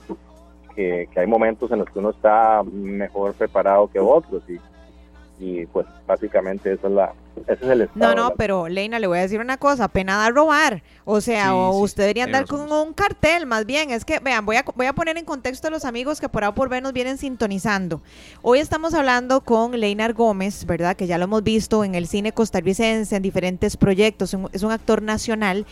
que, que hay momentos en los que uno está mejor preparado que otros y, y pues básicamente eso es la, ese es el estado. No, no, pero Leina, le voy a decir una cosa, pena da robar. O sea, o usted debería andar con un cartel, más bien. Es que, vean, voy a, voy a poner en contexto a los amigos que por A por B nos vienen sintonizando. Hoy estamos hablando con Leinar Gómez, ¿verdad? Que ya lo hemos visto en el cine costarricense, en diferentes proyectos. Es un actor nacional.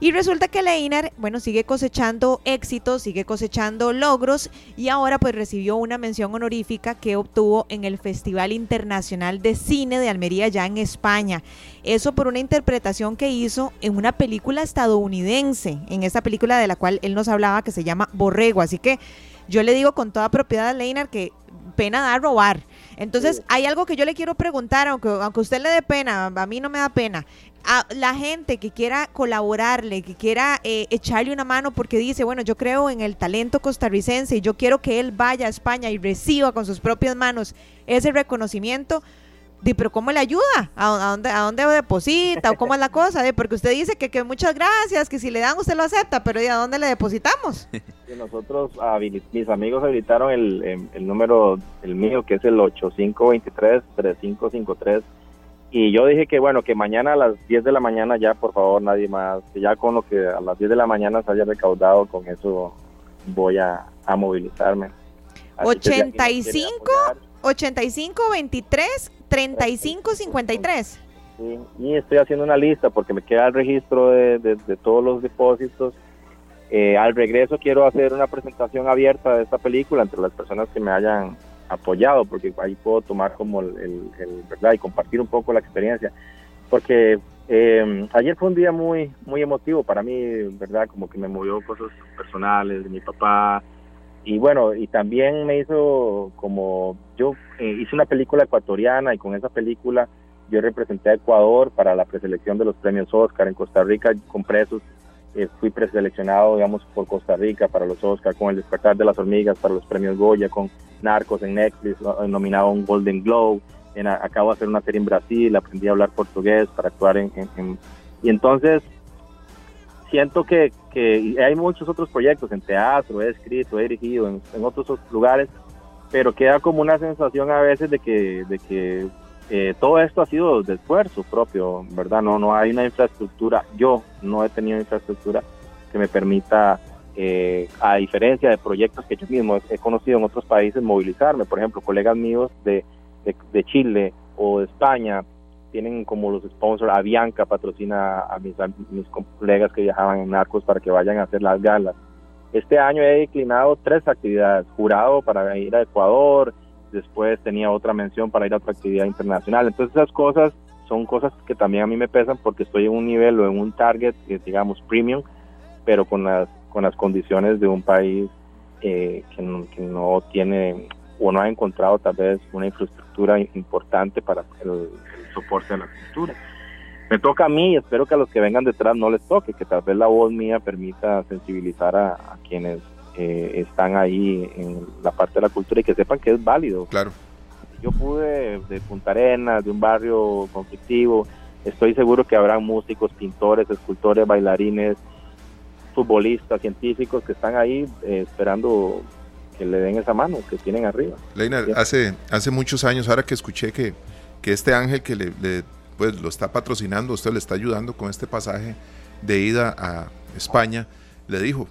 Y resulta que Leinar, bueno, sigue cosechando éxitos, sigue cosechando logros y ahora pues recibió una mención honorífica que obtuvo en el Festival Internacional de Cine de Almería ya en España. Eso por una interpretación que hizo en una película estadounidense, en esa película de la cual él nos hablaba que se llama Borrego. Así que yo le digo con toda propiedad a Leinar que pena da robar. Entonces, hay algo que yo le quiero preguntar, aunque, usted le dé pena, a mí no me da pena a la gente que quiera colaborarle, que quiera eh, echarle una mano porque dice, bueno, yo creo en el talento costarricense y yo quiero que él vaya a España y reciba con sus propias manos ese reconocimiento, pero ¿cómo le ayuda? ¿A, dónde, a dónde deposita? ¿O cómo es la cosa? Porque usted dice que, que, muchas gracias, que si le dan usted lo acepta, pero ¿y a dónde le depositamos? nosotros, mis amigos habilitaron el, el, el número, el mío, que es el 8523-3553 y yo dije que bueno, que mañana a las 10 de la mañana ya, por favor, nadie más, que ya con lo que a las 10 de la mañana se haya recaudado, con eso voy a, movilizarme. 85, 85, 23, 35, 53. Sí, y estoy haciendo una lista porque me queda el registro de, de, todos los depósitos. Eh, al regreso quiero hacer una presentación abierta de esta película entre las personas que me hayan apoyado, porque ahí puedo tomar como el, verdad y compartir un poco la experiencia, porque eh, ayer fue un día muy muy emotivo para mí, verdad, como que me movió cosas personales de mi papá. Y bueno y también me hizo como yo eh, hice una película ecuatoriana y con esa película yo representé a Ecuador para la preselección de los premios Oscar en Costa Rica con presos eh, fui preseleccionado, digamos, por Costa Rica para los Oscar, con El despertar de las hormigas para los premios Goya, con Narcos en Netflix, nominado a un Golden Globe, en, acabo de hacer una serie en Brasil, aprendí a hablar portugués para actuar en... y entonces siento que, hay muchos otros proyectos en teatro, he escrito, he dirigido en, en otros lugares, pero queda como una sensación a veces de que eh, todo esto ha sido de esfuerzo propio, ¿verdad? No, no hay una infraestructura, yo no he tenido infraestructura que me permita, eh, a diferencia de proyectos que yo mismo he conocido en otros países, movilizarme. Por ejemplo, colegas míos de, Chile o de España tienen como los sponsors, Avianca patrocina a mis, a mis colegas que viajaban en Narcos para que vayan a hacer las galas. Este año he declinado tres actividades, jurado para ir a Ecuador, después tenía otra mención para ir a otra actividad internacional. Entonces esas cosas son cosas que también a mí me pesan porque estoy en un nivel o en un target, que digamos, premium, pero con las, con las condiciones de un país eh, que, no, tiene o no ha encontrado tal vez una infraestructura importante para el, soporte de la cultura. Me toca a mí, espero que a los que vengan detrás no les toque, que tal vez la voz mía permita sensibilizar a quienes están ahí en la parte de la cultura y que sepan que es válido. Claro. Yo pude de Punta Arenas, de un barrio conflictivo, estoy seguro que habrá músicos, pintores, escultores, bailarines, futbolistas, científicos que están ahí eh, esperando que le den esa mano que tienen arriba. Leina, hace, hace muchos años, ahora que escuché que, que este ángel que le, pues, lo está patrocinando, usted le está ayudando con este pasaje de ida a España, le dijo,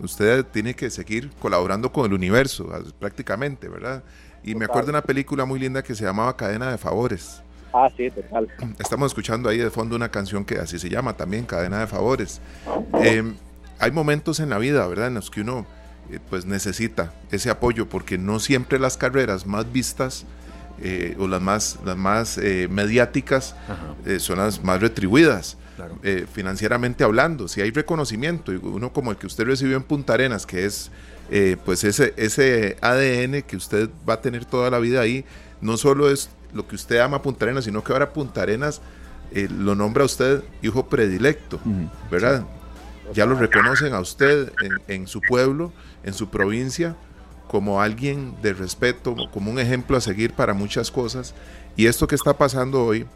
usted tiene que seguir colaborando con el universo, prácticamente, ¿verdad? Y me acuerdo de una película muy linda que se llamaba Cadena de Favores. Ah, sí, total. Estamos escuchando ahí de fondo una canción que así se llama también, Cadena de Favores. Em, hay momentos en la vida, ¿verdad?, en los que uno eh, pues necesita ese apoyo, porque no siempre las carreras más vistas eh, o las más, las más eh, mediáticas son las más retribuidas. Eh, financieramente hablando, si hay reconocimiento, uno como el que usted recibió en Punta Arenas, que es eh, pues ese, ese ADN que usted va a tener toda la vida ahí, no solo es lo que usted ama Punta Arenas, sino que ahora Punta Arenas eh, lo nombra a usted hijo predilecto, ¿verdad? Ya lo reconocen a usted en, en su pueblo, en su provincia, como alguien de respeto, como un ejemplo a seguir para muchas cosas. Y esto que está pasando hoy,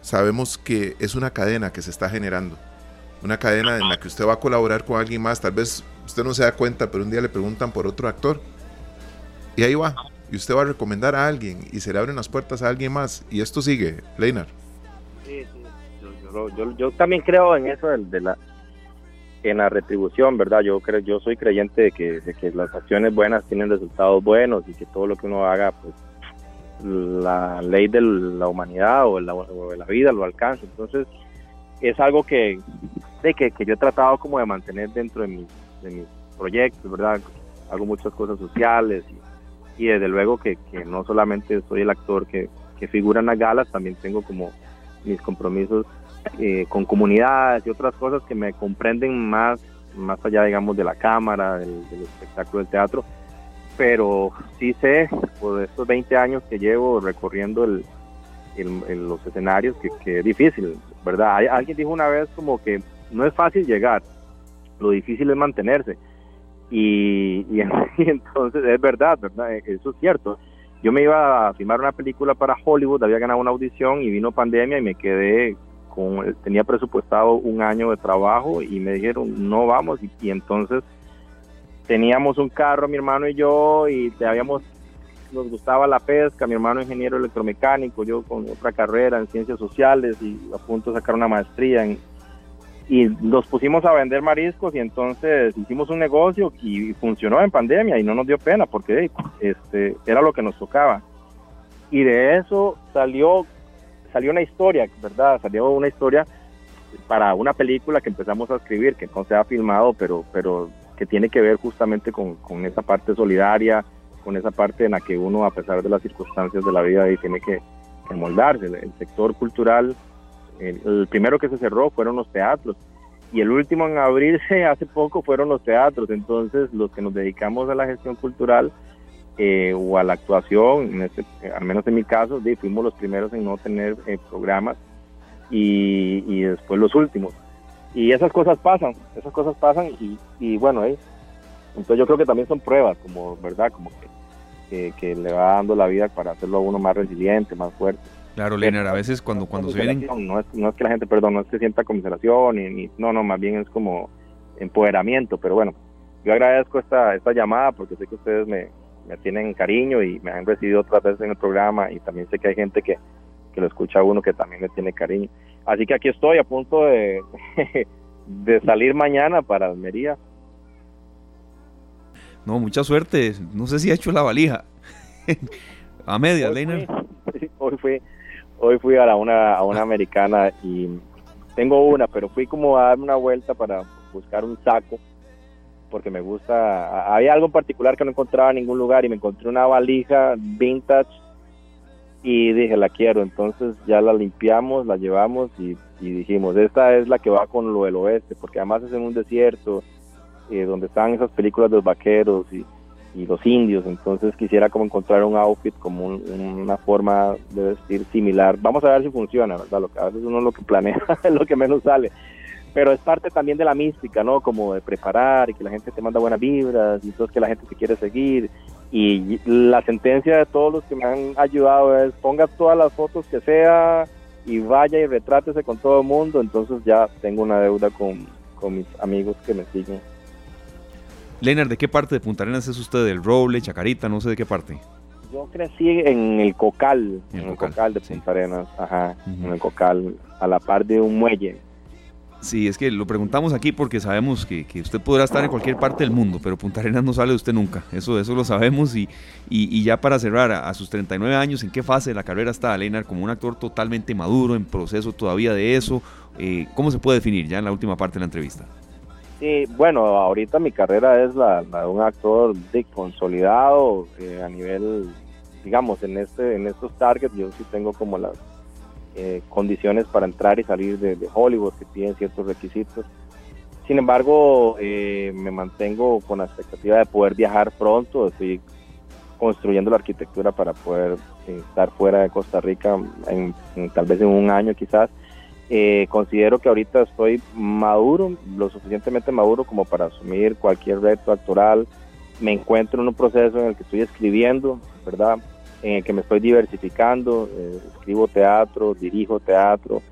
sabemos que es una cadena que se está generando. Una cadena en la que usted va a colaborar con alguien más. Tal vez usted no se da cuenta, pero un día le preguntan por otro actor. Y ahí va. Y usted va a recomendar a alguien y se le abren las puertas a alguien más. Y esto sigue, Leinar. Sí, sí. Yo, también creo en eso de, la en la retribución, ¿verdad? Yo creo, yo soy creyente de que, de que las acciones buenas tienen resultados buenos y que todo lo que uno haga, pues la ley de la humanidad o, la, la vida lo alcanza. Entonces, es algo que, de que, yo he tratado como de mantener dentro de, mis de mis proyectos, ¿verdad? Hago muchas cosas sociales y, desde luego que, no solamente soy el actor que, figura en las galas, también tengo como mis compromisos eh, con comunidades y otras cosas que me comprenden más, más allá, digamos, de la cámara, del, del espectáculo del teatro pero sí sé por estos 20 años que llevo recorriendo el, los escenarios que, es difícil, ¿verdad? Alguien dijo una vez como que no es fácil llegar, lo difícil es mantenerse. Y, y, entonces es verdad, ¿verdad? E, eso es cierto. Yo me iba a filmar una película para Hollywood, había ganado una audición y vino pandemia y me quedé con, tenía presupuestado un año de trabajo y me dijeron, no vamos, y entonces teníamos un carro, mi hermano y yo, y habíamos, nos gustaba la pesca, mi hermano ingeniero electromecánico, yo con otra carrera en ciencias sociales y a punto de sacar una maestría. y nos pusimos a vender mariscos y entonces hicimos un negocio y funcionó en pandemia y no nos dio pena porque este, era lo que nos tocaba. Y de eso salió, salió una historia, ¿verdad? Salió una historia para una película que empezamos a escribir, que no se ha filmado, pero, pero que tiene que ver justamente con, esa parte solidaria, con esa parte en la que uno, a pesar de las circunstancias de la vida, ahí tiene que, moldarse. El, sector cultural, el, primero que se cerró fueron los teatros y el último en abrirse hace poco fueron los teatros. Entonces, los que nos dedicamos a la gestión cultural eh, o a la actuación, este, al menos en mi caso, fuimos los primeros en no tener eh, programas y, y, después los últimos. Y esas cosas pasan, esas cosas pasan y, y bueno, eh, entonces yo creo que también son pruebas, como, ¿verdad? Como que, que, le va dando la vida para hacerlo a uno más resiliente, más fuerte. Claro, Leonard, a veces cuando, cuando se vienen... No es, no es que la gente, perdón, no es que sienta conmiseración, ni, no, no, más bien es como empoderamiento, pero bueno, yo agradezco esta, esta llamada porque sé que ustedes me, me tienen cariño y me han recibido otras veces en el programa y también sé que hay gente que, que lo escucha a uno que también me tiene cariño. Así que aquí estoy a punto de, de salir mañana para Almería no, mucha suerte. No sé si ha hecho la valija. a media, hoy hoy fui, hoy fui a, una, a una americana y tengo una, pero fui como a darme una vuelta para buscar un saco porque me gusta. Había algo en particular que no encontraba en ningún lugar y me encontré una valija vintage y dije, la quiero. Entonces ya la limpiamos, la llevamos y, dijimos, esta es la que va con lo del oeste, porque además es en un desierto eh, donde están esas películas de los vaqueros y, los indios, entonces quisiera como encontrar un outfit como una forma de vestir similar. Vamos a ver si funciona, ¿verdad? Lo que a veces uno lo que planea es lo que menos sale, pero es parte también de la mística, ¿no? Como de preparar y que la gente te manda buenas vibras y entonces que la gente te quiere seguir. Y la sentencia de todos los que me han ayudado es ponga todas las fotos que sea y vaya y retrátese con todo el mundo, entonces ya tengo una deuda con, con mis amigos que me siguen. Leonard, ¿de qué parte de Punta Arenas es usted? ¿Del Roble, Chacarita? No sé de qué parte. Yo crecí en el Cocal, en el, Cocal, de Punta Arenas, ajá, en el Cocal, a la par de un muelle. Sí, es que lo preguntamos aquí porque sabemos que, usted podrá estar en cualquier parte del mundo, pero Punta Arenas no sale de usted nunca. Eso, eso lo sabemos. Y, y, ya para cerrar, a, sus 39 años, ¿en qué fase de la carrera está Leonard como un actor totalmente maduro, en proceso todavía de eso? Eh, ¿Cómo se puede definir ya en la última parte de la entrevista? Sí, bueno, ahorita mi carrera es la, de un actor de consolidado eh, a nivel, digamos, en este en estos targets yo sí tengo como las eh, condiciones para entrar y salir de, Hollywood que tienen ciertos requisitos. Sin embargo, eh, me mantengo con la expectativa de poder viajar pronto. Estoy construyendo la arquitectura para poder estar fuera de Costa Rica en, tal vez en un año quizás eh, considero que ahorita estoy maduro, lo suficientemente maduro como para asumir cualquier reto actoral. Me encuentro en un proceso en el que estoy escribiendo, ¿verdad? En el que me estoy diversificando, eh, escribo teatro, dirijo teatro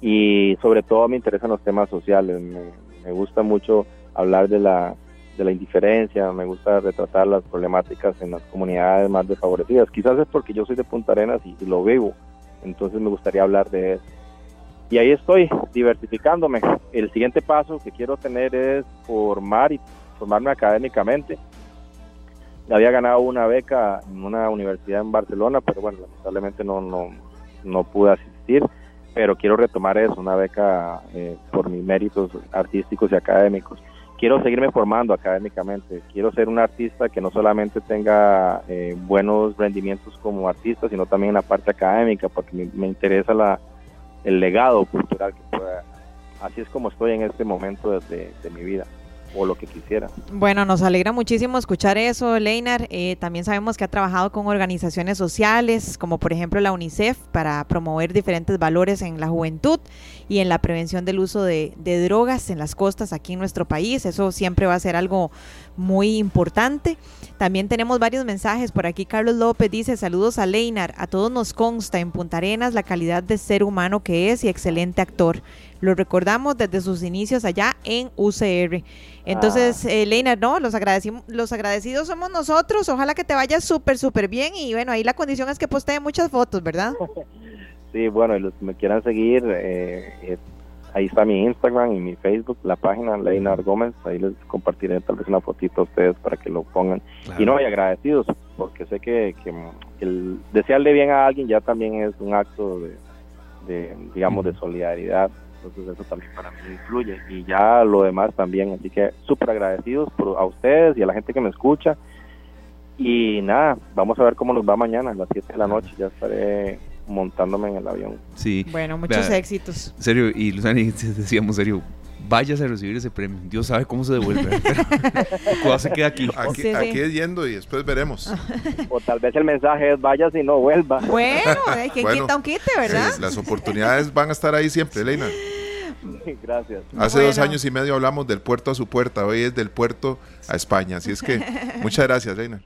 y sobre todo me interesan los temas sociales. Me, gusta mucho hablar de la, de la indiferencia, me gusta retratar las problemáticas en las comunidades más desfavorecidas. Quizás es porque yo soy de Punta Arenas y lo vivo, entonces me gustaría hablar de eso y ahí estoy diversificándome. El siguiente paso que quiero tener es formar y formarme académicamente. Había ganado una beca en una universidad en Barcelona, pero bueno, lamentablemente no, no, no pude asistir, pero quiero retomar eso, una beca eh, por mis méritos artísticos y académicos. Quiero seguirme formando académicamente, quiero ser un artista que no solamente tenga eh, buenos rendimientos como artista, sino también en la parte académica, porque me interesa la, el legado cultural que pueda. Así es como estoy en este momento de, de mi vida o lo que quisiera. Bueno, nos alegra muchísimo escuchar eso, Leinar. Eh, también sabemos que ha trabajado con organizaciones sociales, como por ejemplo la UNICEF, para promover diferentes valores en la juventud y en la prevención del uso de, de drogas en las costas aquí en nuestro país. Eso siempre va a ser algo muy importante. También tenemos varios mensajes por aquí. Carlos López dice, saludos a Leinar. A todos nos consta en Punta Arenas la calidad de ser humano que es y excelente actor. Lo recordamos desde sus inicios allá en UCR. Entonces, ah. Elena, no, los, los agradecidos somos nosotros. Ojalá que te vaya súper, súper bien. Y bueno, ahí la condición es que postee muchas fotos, ¿verdad? Sí, bueno, y los que me quieran seguir, eh, ahí está mi Instagram y mi Facebook, la página Leinar Gómez. Ahí les compartiré tal vez una fotito a ustedes para que lo pongan. Y no, y agradecidos, porque sé que, el desearle bien a alguien ya también es un acto de, digamos, de solidaridad entonces eso también para mí influye y ya lo demás también, así que súper agradecidos por, a ustedes y a la gente que me escucha Y nada, vamos a ver cómo nos va mañana a las 7 de la noche. Ya estaré montándome en el avión. Sí. Bueno, muchos Vea, éxitos. Serio, y Luzani, decíamos serio, váyase a recibir ese premio. Dios sabe cómo se devuelve. Pero se queda aquí. Aquí, Sí, sí. aquí es yendo y después veremos. O tal vez el mensaje es vaya si no vuelva. Bueno, hay que Bueno, quita un quite, ¿verdad? Sí, las oportunidades van a estar ahí siempre, Elena. Gracias. Hace dos años y medio hablamos del puerto a su puerta, hoy es del puerto a España. Así es que muchas gracias, Elena.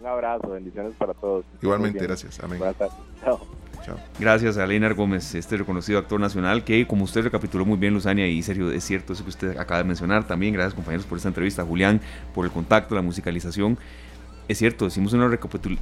Un abrazo, bendiciones para todos. Igualmente, gracias. Amén. Buenas tardes. Chao. Chao. Gracias a Leinar Gómez, este reconocido actor nacional, que como usted recapituló muy bien, Luzania, y serio, es cierto eso que usted acaba de mencionar también. Gracias, compañeros, por esta entrevista. Julián, por el contacto, la musicalización. Es cierto, decimos una recapitul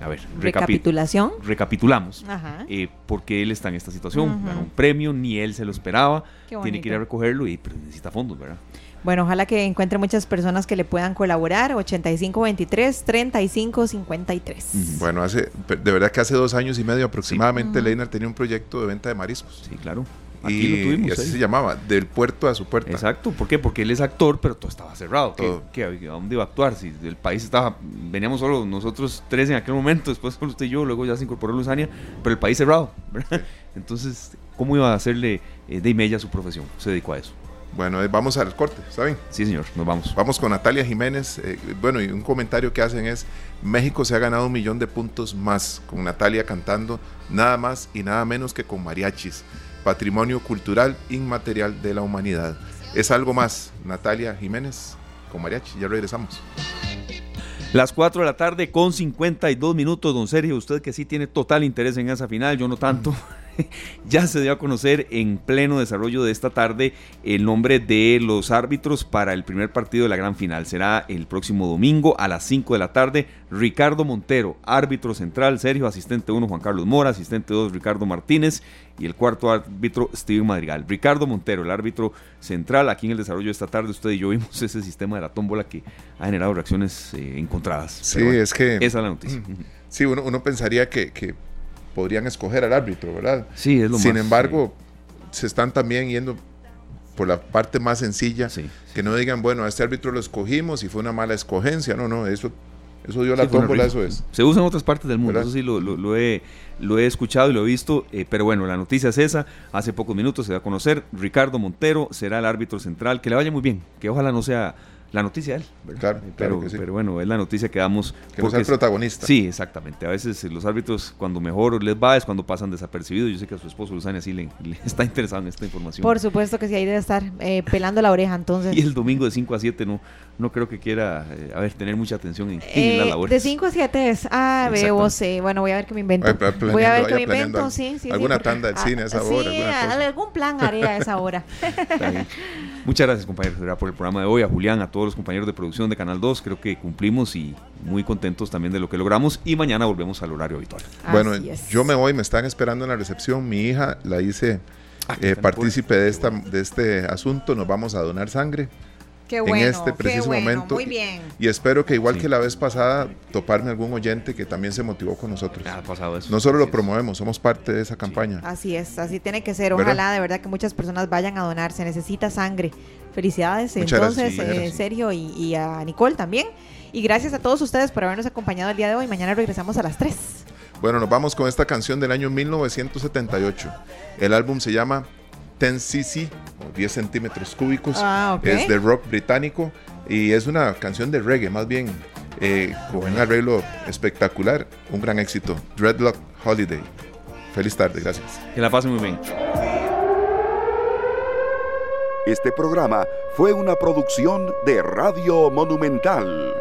A ver, recapi- Recapitulación. recapitulamos. Ajá. eh, porque él está en esta situación. Ganó un premio, ni él se lo esperaba. Qué Tiene que ir a recogerlo y pero necesita fondos, ¿verdad? Bueno, ojalá que encuentre muchas personas que le puedan colaborar. 8523-3553. Ujú. Bueno, hace, de verdad que hace dos años y medio aproximadamente. Leinar tenía un proyecto de venta de mariscos. Sí, claro. Aquí Y, lo tuvimos. y así ahí. se llamaba, del puerto a su puerta. Exacto, ¿por qué? Porque él es actor, pero todo estaba cerrado. ¿Qué, Todo. qué- a dónde iba a actuar? Si el país estaba, veníamos solo nosotros tres en aquel momento, después solo usted y yo, luego ya se incorporó Luzania, pero el país cerrado, ¿verdad? Entonces, ¿cómo iba a hacerle eh, de Imella su profesión? Se dedicó a eso. Bueno, eh, vamos al corte, ¿está bien? Sí, señor, nos vamos. Vamos con Natalia Jiménez. eh, bueno, y un comentario que hacen es, México se ha ganado un millón de puntos más con Natalia cantando nada más y nada menos que con mariachis, patrimonio cultural inmaterial de la humanidad. Es algo más, Natalia Jiménez con mariachi. Ya regresamos. Las 4 de la tarde con 52 minutos, don Sergio, usted que sí tiene total interés en esa final, yo no tanto. ya se dio a conocer en pleno desarrollo de esta tarde el nombre de los árbitros para el primer partido de la gran final. Será el próximo domingo a las 5 de la tarde. Ricardo Montero, árbitro central, Sergio, asistente 1 Juan Carlos Mora, asistente 2 Ricardo Martínez y el cuarto árbitro Steven Madrigal. Ricardo Montero, el árbitro central, aquí en el desarrollo de esta tarde usted y yo vimos ese sistema de la tómbola que ha generado reacciones eh, encontradas. Sí, bueno, es que esa es la noticia. sí, uno, uno pensaría que, que podrían escoger al árbitro, ¿verdad? Sí, es lo Sin más, embargo, se están también yendo por la parte más sencilla, Sí, que no digan, bueno, a este árbitro lo escogimos y fue una mala escogencia. No, no, eso, eso dio la Sí, tómbola, eso es. Se usa en otras partes del mundo, ¿Verdad? eso sí lo, lo- lo he, lo he escuchado y lo he visto, eh, pero bueno, la noticia es esa. Hace pocos minutos se da a conocer, Ricardo Montero será el árbitro central, que le vaya muy bien, que ojalá no sea la noticia de él, ¿verdad? Claro, Eh, claro pero, que sí. pero bueno, es la noticia que damos. Que no porque el es- protagonista. Sí, exactamente. A veces los árbitros cuando mejor les va es cuando pasan desapercibidos. Yo sé que a su esposo Luzania sí le, le está interesado en esta información. Por supuesto que sí, ahí debe estar eh, pelando la oreja entonces. y el domingo de 5 a 7 no, no creo que quiera, eh, a ver, tener mucha atención en, en Eh, las labores. de 5 a 7 es. Ah, veo, Exactamente. sí. Bueno, voy a ver qué me invento. Voy a ver qué me invento, algo. sí, sí. sí, Alguna tanda del cine a esa hora, Sí, algún plan haré a esa hora. Está bien. Muchas gracias, compañeros, por el programa de hoy. A Julián, a todos los compañeros de producción de Canal 2. Creo que cumplimos y muy contentos también de lo que logramos. Y mañana volvemos al horario habitual. Bueno, es. yo me voy, me están esperando en la recepción. Mi hija la hice Ah, eh, partícipe de, esta, de este asunto. Nos vamos a donar sangre. Qué en este preciso qué bueno, momento. Muy bien. Y espero que igual Sí. que la vez pasada, toparme algún oyente que también se motivó con nosotros. Ha pasado eso. No solo lo promovemos, somos parte de esa campaña. Así es, así tiene que ser. ¿Verdad? Ojalá de verdad que muchas personas vayan a donar. Se necesita sangre. Felicidades Muchas entonces, gracias, eh. Sergio y, y a Nicole también. Y gracias a todos ustedes por habernos acompañado el día de hoy. Mañana regresamos a las 3. Bueno, nos vamos con esta canción del año 1978. El álbum se llama 10cc, o 10 centímetros cúbicos. Ah. Es de rock británico y es una canción de reggae, más bien, eh, con un arreglo espectacular, un gran éxito. Dreadlock Holiday. Feliz tarde, gracias. Que la pasen muy bien. Este programa fue una producción de Radio Monumental.